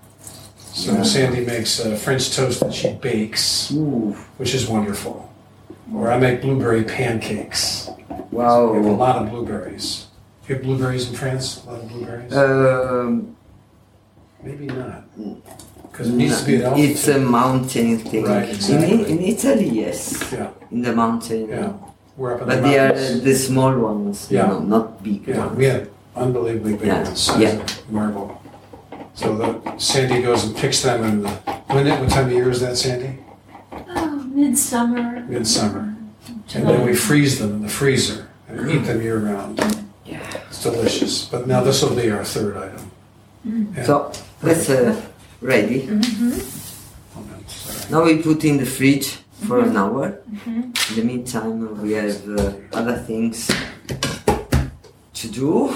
So Sandy makes uh, French toast that she bakes, Ooh, which is wonderful. Or I make blueberry pancakes. Wow. We have a lot of blueberries. You have blueberries in France? A lot of blueberries? Um, Maybe not. Because it needs to be at it's a mountain thing. Right, in, exactly. in Italy, yes. Yeah, In the mountain. yeah. We're up in the But they are mountains. the small ones, Yeah. you know, not big Yeah, ones. we had unbelievably big Yeah, ones, yeah. of marble. So the, Sandy goes and picks them in the, uh, when, it- what time of year is that, Sandy? Oh, midsummer. Midsummer. Mm-hmm. And then we freeze them in the freezer and eat them year round. Yeah. It's delicious. But now this will be our third item. Mm. Yeah. So that's uh, ready. No. Now we put in the fridge for an hour. In the meantime, we have uh, other things to do.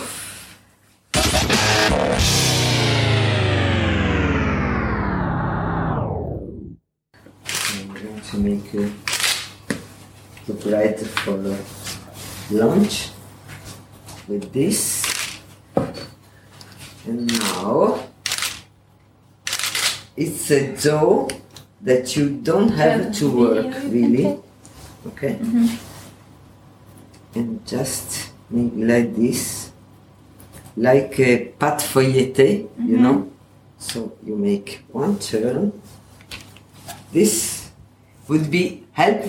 I'm going to make uh, the bread for uh, lunch with this. And now it's a dough that you don't have to work really. Okay? Mm-hmm. And just make like this, like a pâte feuilletée, you know? Mm-hmm. So you make one turn. This would be help,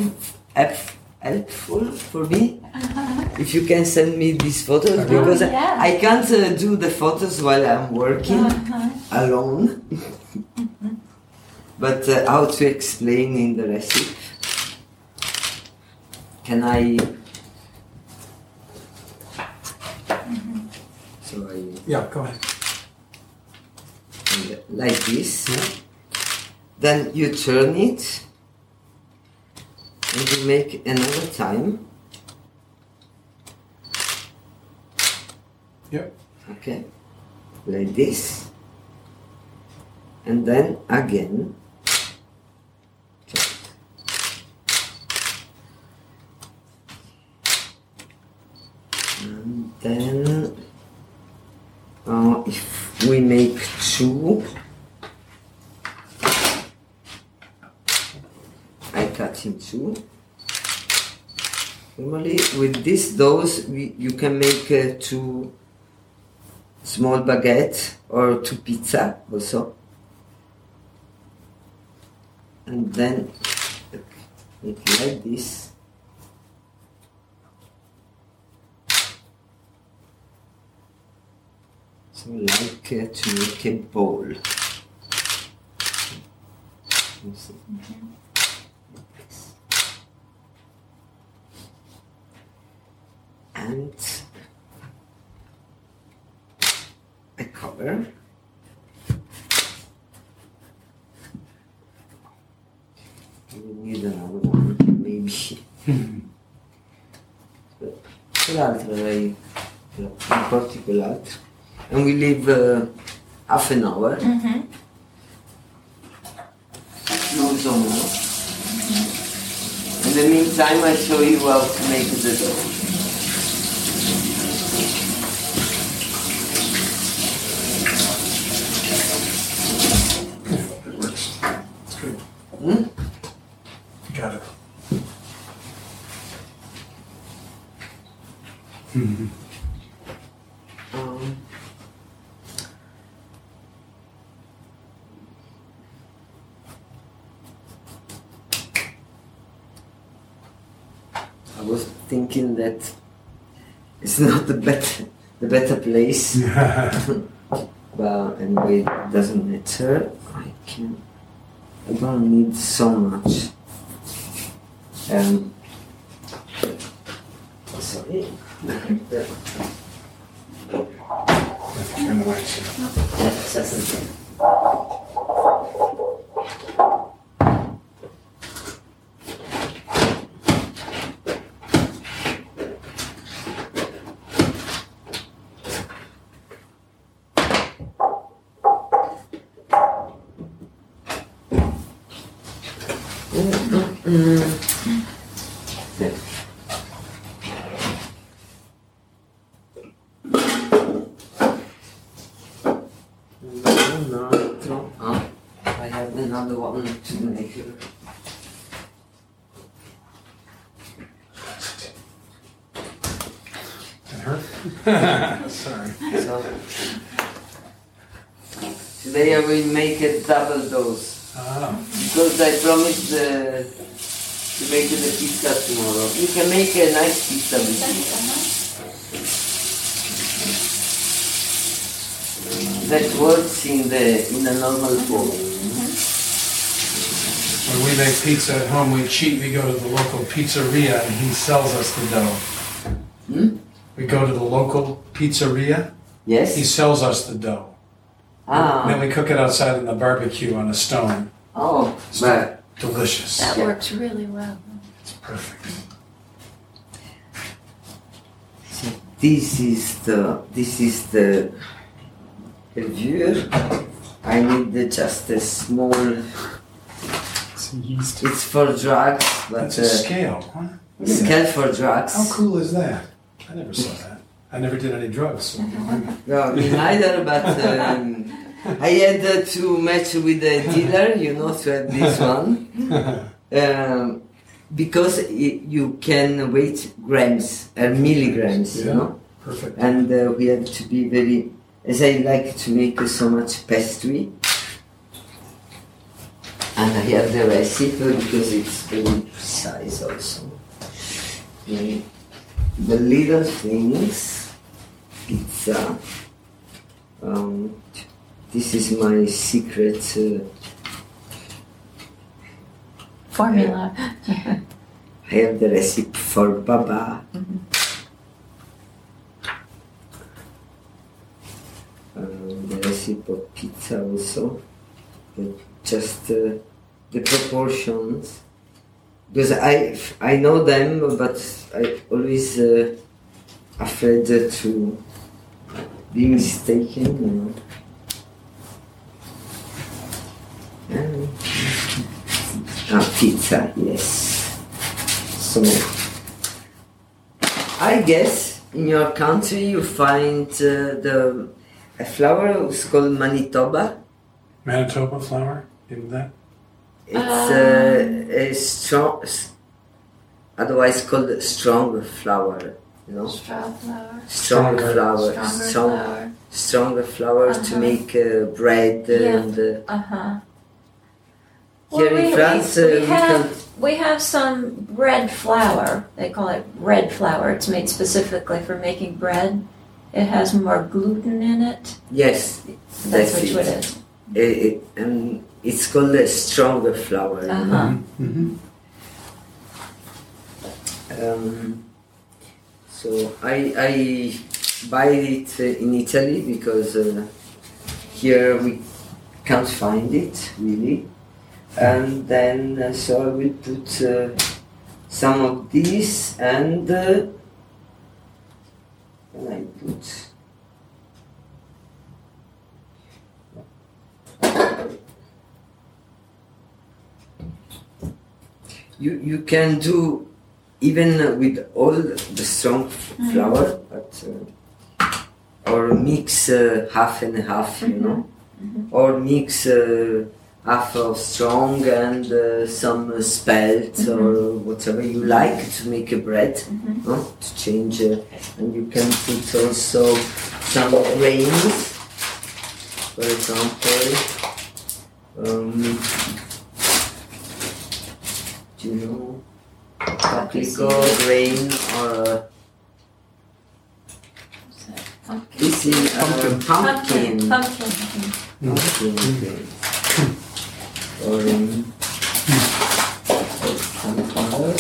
help, helpful for me uh-huh. if you can send me these photos uh-huh. because I- yeah. I can't uh, do the photos while I'm working uh-huh. alone. [laughs] but uh, how to explain in the recipe? Can I? So I Yeah, go ahead. like this. Then you turn it and you make another time. Yep. Okay. Like this. And then again. Just. And then uh, if we make two I cut in two. Normally with this dose we, you can make uh, two small baguette or two pizza also. And then make like this. So like uh, to make a bowl see? Like this. And a cover. We need another one, maybe. Quell'altro lei in porti quell'altro. And we leave uh, half an hour. No so more. In the meantime I show you how to make the dough. It works. It's good. Hmm? Got it. Um, I was thinking that it's not the better the better place, [laughs] [laughs] but anyway, it doesn't matter. I can. I don't need so much. Um. Sorry. [laughs] Turn the lights I have another one to make. That hurt? Sorry. So today I will make a double dose Ah, because I promised uh, to make the pizza tomorrow. You can make a nice pizza with this. That works in the in a normal form. when we make pizza at home, we cheat. We go to the local pizzeria and he sells us the dough. Hmm? We go to the local pizzeria. Yes. He sells us the dough. And then Ah. we cook it outside in the barbecue on a stone. Oh, but Delicious. That works really well. It's perfect. So this is the this is the reviewer. I need the, just a small. It's yeast. It's for drugs, but That's a uh, scale. What? What is that? scale for drugs. How cool is that? I never saw that. I never did any drugs. So [laughs] No, me neither, but [laughs] um, I had uh, to match with the dealer, you know, to have this [laughs] one. Um, because i you can weight grams or milligrams, you know, perfect. and uh, we have to be very, as I like to make so much pastry. And I have the recipe because it's very precise also. The, the little things, pizza. Um, this is my secret. Uh, Formula. [laughs] I have the recipe for baba. Um, the recipe of pizza also. But just uh, the proportions. Because I I know them, but I always uh, afraid to be mistaken. You know. Um, ah, pizza, yes. So, I guess in your country you find uh, the a flower is called Manitoba. Manitoba flour, give that. It's uh, a strong, otherwise called strong flower. You know, Straw flour. strong flower. flour, Stronger strong, flower. stronger flour to Uh-huh. make uh, bread Yeah. and. Uh, Uh huh. Here in France, uh, we, we have can- we have some red flour. They call it red flour. It's made specifically for making bread. It has more gluten in it. yes, That's, That's which it. what it is. it, it, and it's called a stronger flour. Uh-huh. Mm-hmm. Um, so I I buy it uh, in Italy because uh, here we can't find it really, and then uh, so I will put uh, some of this and uh, and I put. You, you can do even with all the strong flour, but uh, or mix uh, half and half, you know, or mix half of strong and uh, some spelt or whatever you like to make a bread, no? to change, uh, and you can put also some grains, for example. Um, do you know paprika grain or uh, Pumpkin. this is uh, pumpkin Pumpkin. Pumpkin. pumpkin or um, or sunflower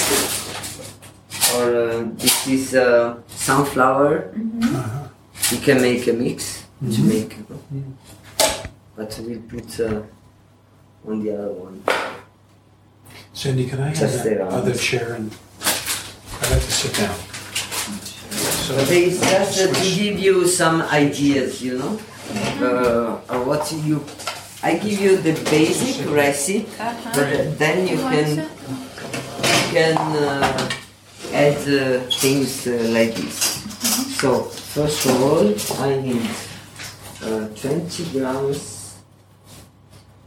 or uh, this is uh, sunflower. Uh-huh. You can make a mix to make, but we'll put uh, on the other one. Cindy, can I have Just that other chair and I'd like to sit down. So But it's just uh, to give you some ideas, you know, uh, what you. I give you the basic recipe, but then you can you can uh, add uh, things uh, like this. So first of all, I need uh, 20 grams.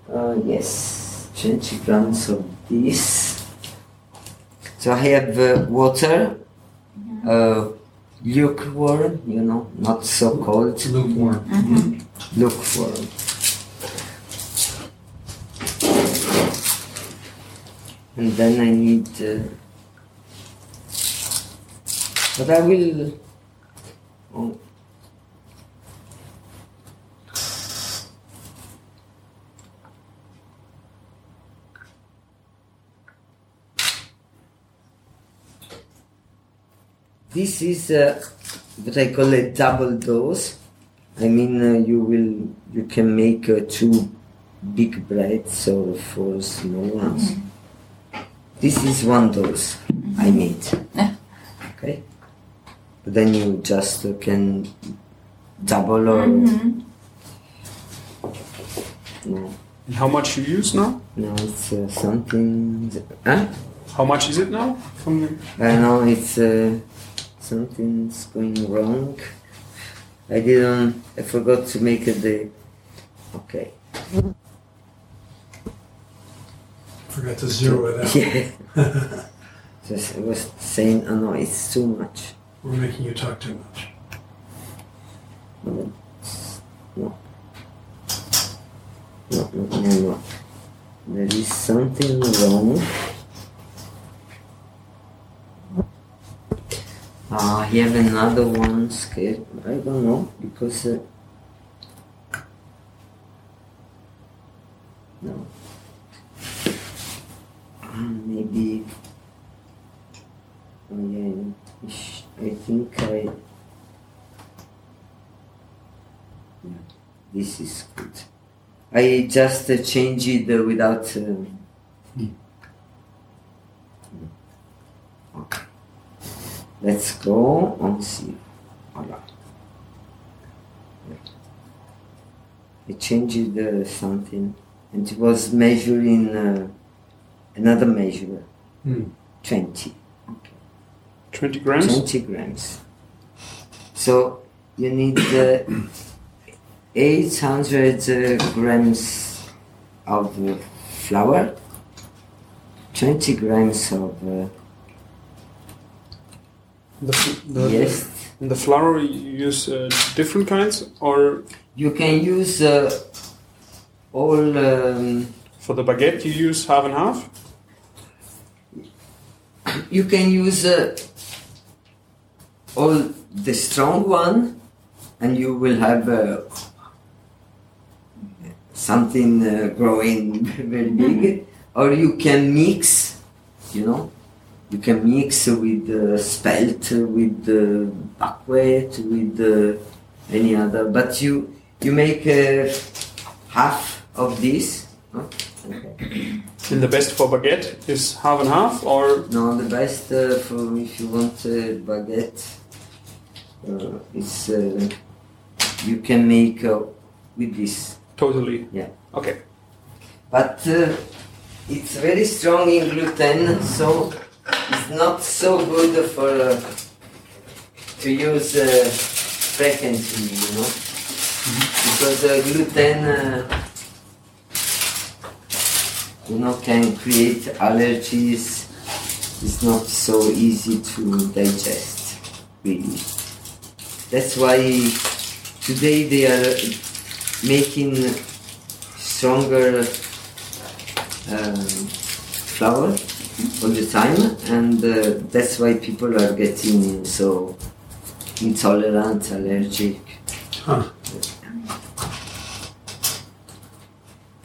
Uh, yes, 20 grams of this. So I have uh, water, uh, lukewarm, you know, not so cold, Lukewarm. lukewarm. And then I need. Uh, but I will. Oh. This is uh, what I call a double dose. I mean, uh, you will you can make uh, two big breads or four small ones. This is one dose I made. Yeah. [laughs] Okay. But then you just uh, can double or no, And how much you use now? no, it's uh, something. Huh? How much is it now? From the, I know it's uh, something's going wrong. I didn't. I forgot to make it the. Okay. Forgot to zero it out. Yeah. [laughs] Just I was saying, oh no, it's too much. We're making you talk too much. No. No. No, no, no. There is something wrong. Ah, I have another one scared. I don't know because. Uh, no. Maybe. Yeah, I think I. Yeah, this is good. I just uh, change it uh, without. Uh, Okay. Let's go and see. Voilà. I changed uh, something, and it was measuring uh, another measure, Hmm. 20. 20 grams? 20 grams. So you need uh, 800 uh, grams of uh, flour, 20 grams of uh, The, the, yeast. the flour you use uh, different kinds or You can use uh, all. Um, for the baguette you use half and half? You can use uh, all the strong one, and you will have uh, something uh, growing [laughs] very big. Or you can mix, you know, you can mix with uh, spelt, with uh, buckwheat, with uh, any other. But you you make uh, half of this. Okay. And the best for baguette is half and half or No, the best uh, for if you want uh, baguette uh, is uh, you can make uh, with this. totally? Yeah. Okay. But uh, it's very strong in gluten, so it's not so good for uh, to use uh, frequently, you know, because uh, gluten, uh, you know, can create allergies. It's not so easy to digest, really. That's why today they are making stronger um, flour all the time, and uh, that's why people are getting so intolerant, allergic. Huh.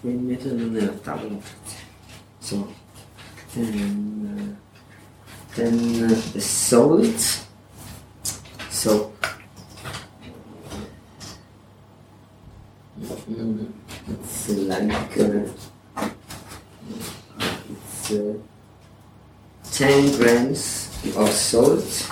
Puoi metterlo nella tavola. So, then, uh, then uh, the salt. So mm, it's like uh, it's uh, 10 grams of salt.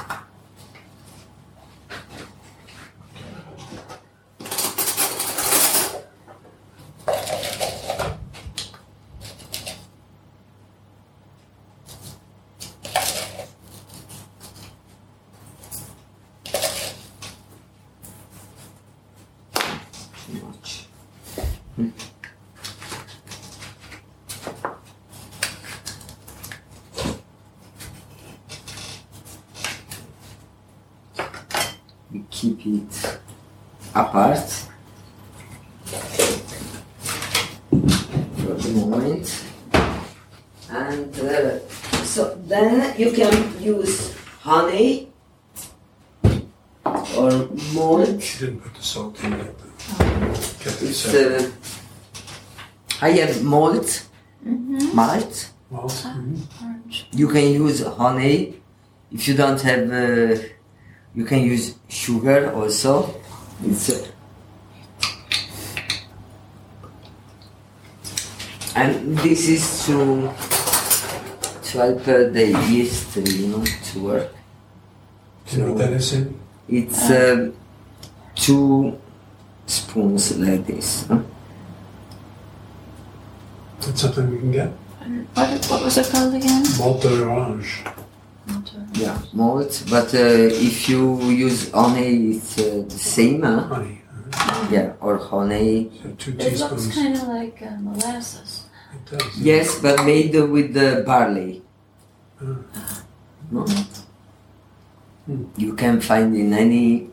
Too much. We keep it apart for the moment. And uh, so then you can use honey or malt. She didn't put the salt in yet. but Kept it It's, separate. uh, I have malt, malt. Malt. mhm. Orange. You can use honey. If you don't have, uh, you can use sugar also. It's uh, and this is to to help uh, the yeast, you know, to work. Do you know what that is in? It's um, two spoons like this. huh? That's something we can get. And What, what was it called again? Malt d'orge. Yeah, malt. But uh, if you use honey, it's uh, the same. Huh? Honey. Yeah, or honey. So two It looks kind of like uh, molasses. It does. Yes, but made with the barley. Ah. No? Hmm. You can find in any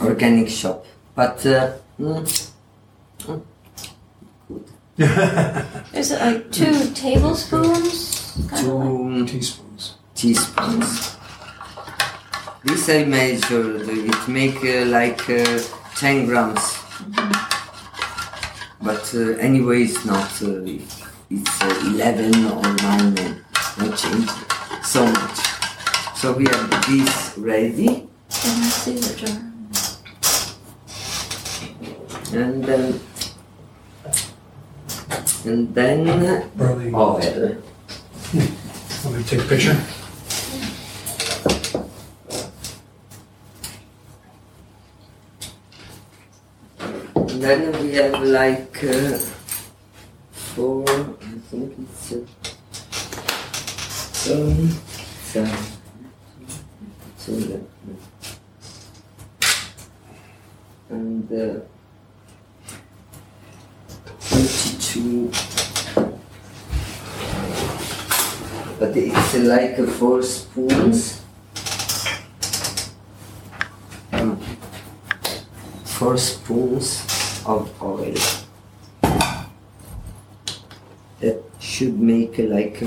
organic shop. But uh, mm, Is it like two tablespoons? Kind of like, two Teaspoons. teaspoons. This I measured. It make uh, like uh, 10 grams. But uh, anyway, it's not. Uh, it's uh, 11 or 9. uh, Not change so much. So we have this ready. can I see the jar? and then and then Barley. oil. Let me take a picture. And then we have like uh, four. I think it's uh, seven, seven, seven, and uh, But it's like four spoons. Mm. Four spoons of oil. That should make like uh,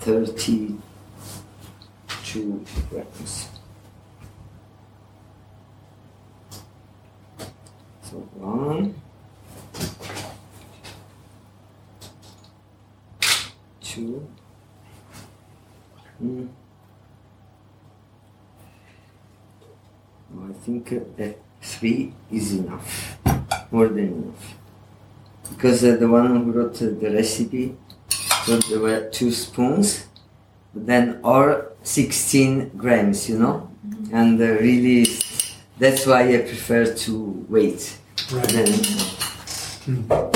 32 grams. So one, two, mm. I think uh, that three is enough, more than enough. Because uh, the one who wrote uh, the recipe, thought there were two spoons, but then or 16 grams, you know? And uh, really, that's why I prefer to wait. Right. Then, well,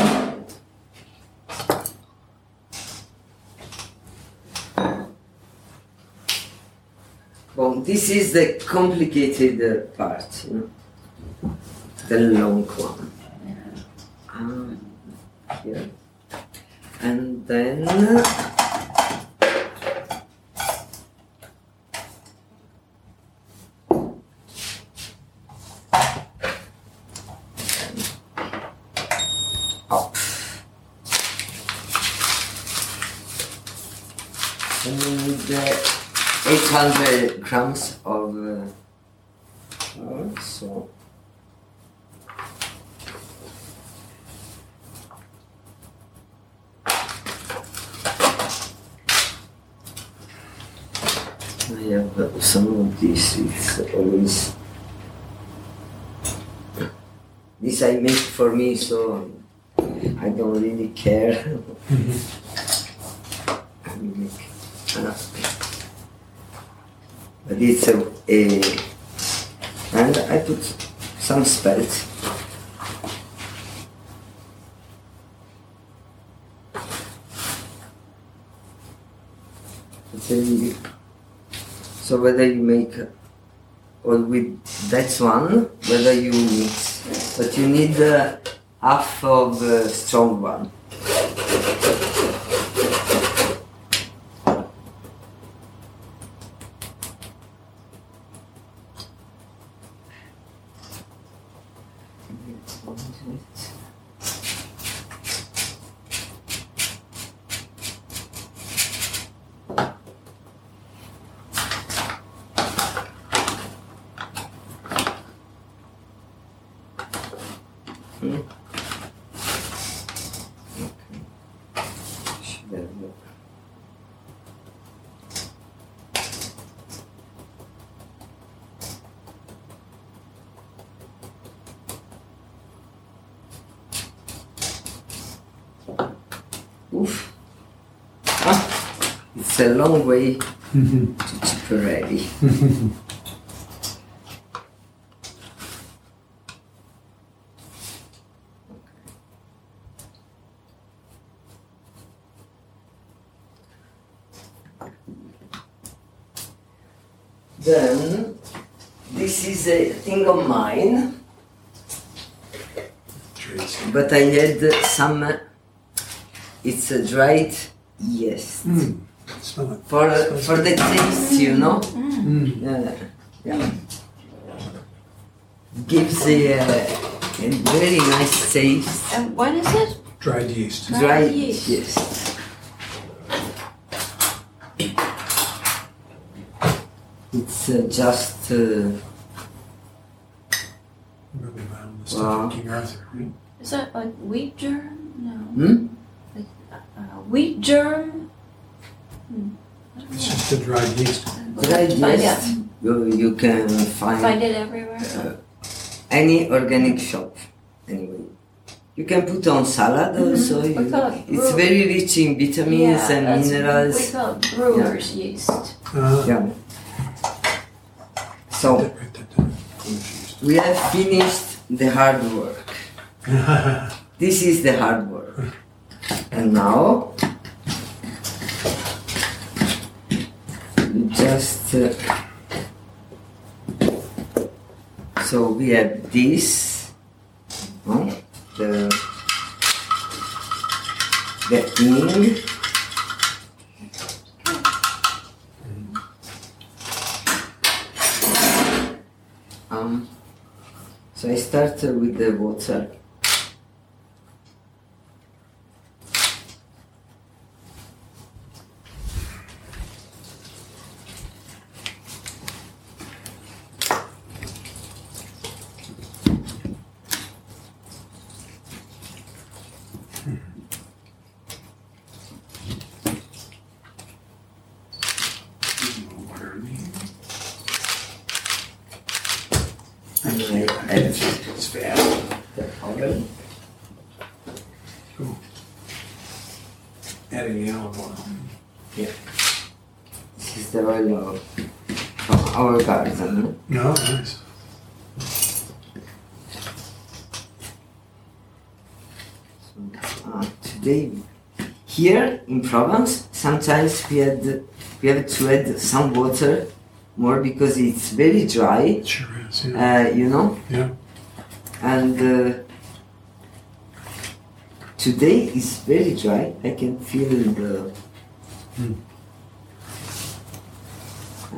this is the complicated part, you know? the long one. Um, here. And then. And uh, 800 grams of uh, so Yeah, but some of these is always this I make for me, so I don't really care. [laughs] I make, uh, it's a, a and I put some really- So whether you make or with that one, whether you mix, but you need uh, half of the strong one. Should have look. Oof. Ah, it's a long way to Tipperary. Then, this is a thing of mine, but I had some. It's a dried yeast Mm. Smell it. for for the taste, you know. Mm. Uh, yeah. Gives a, uh, a very nice taste. And what is it? Dried yeast. Dried Dried yeast. yeast. It's uh, just. Uh, Really around the stuff Wow. King Arthur, right? Is that like wheat germ? No. hmm? Uh, wheat germ? Hmm. I don't It's just the dried yeast. Dried yeast. You, you can find Find it everywhere. Uh, any organic shop anyway you can put on salad mm-hmm. also you- it it's very rich in vitamins and that's- We minerals call it brewer's yeast. Uh, yeah so Write that down. Yeast. we have finished the hard work [laughs] this is the hard work and now you just uh, so we have this no? the the ing um so I start with the water and I add It's fast. the oil Adding the olive oil. This is the oil of from our garden. No, nice. So, uh, today, here in Provence, we had we have to add some water more because it's very dry. It sure is. Yeah. Uh, you know, yeah. and uh, today is very dry. I can feel the. Hmm.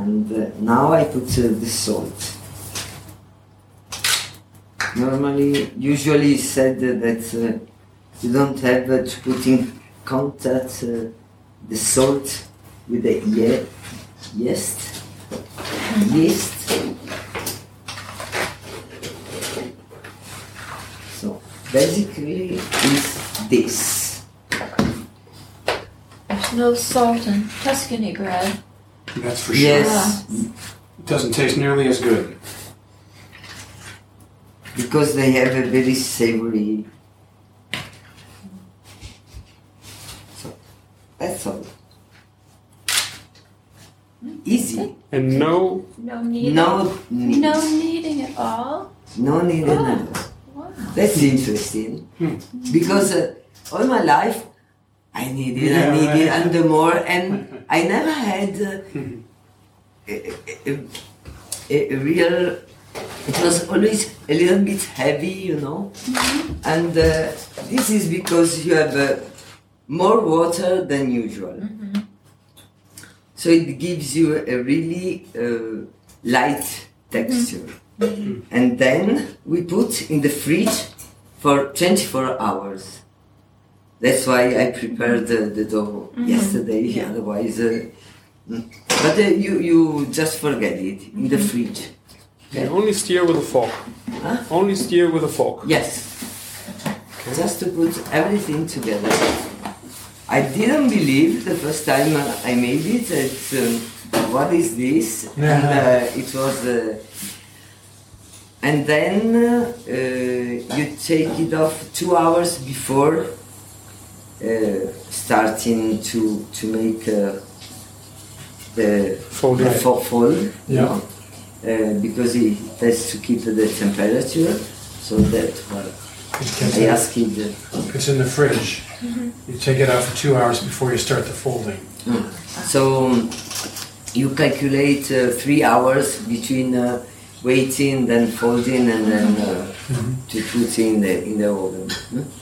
And uh, now I put uh, the salt. Normally, usually said that you don't have to put in contact uh, the salt with the ye- yeast. Yeast. So basically, is this. There's no salt in Tuscany bread. That's for sure. Yes. It doesn't taste nearly as good. because they have a very savory. So that's all. Easy. And no, No kneading. No need. No kneading at all. No need Oh. another. Wow. That's interesting because uh, all my life I kneaded, Yeah, I kneaded, right. and the more, and [laughs] I never had uh, a, a, a, a real. It was always a little bit heavy, you know, and uh, this is because you have uh, more water than usual. So it gives you a really uh, light texture. And then we put in the fridge for 24 hours. That's why I prepared the, the dough yesterday, otherwise. Uh, mm. but uh, you, you just forget it in the fridge. you only steer with a fork. Huh? Only steer with a fork. Yes. Just to put everything together. I didn't believe the first time I made it that um, what is this? And uh, it was. Uh, and then uh, you take it off two hours before uh, starting to to make uh, the Fold. the fo- fold. you Yeah. know, uh, because it has to keep the temperature, so that well, I asked it. It's in the fridge. You take it out for two hours before you start the folding. So um, you calculate uh, three hours between uh, waiting, then folding, and then uh, to put in the in the oven. huh?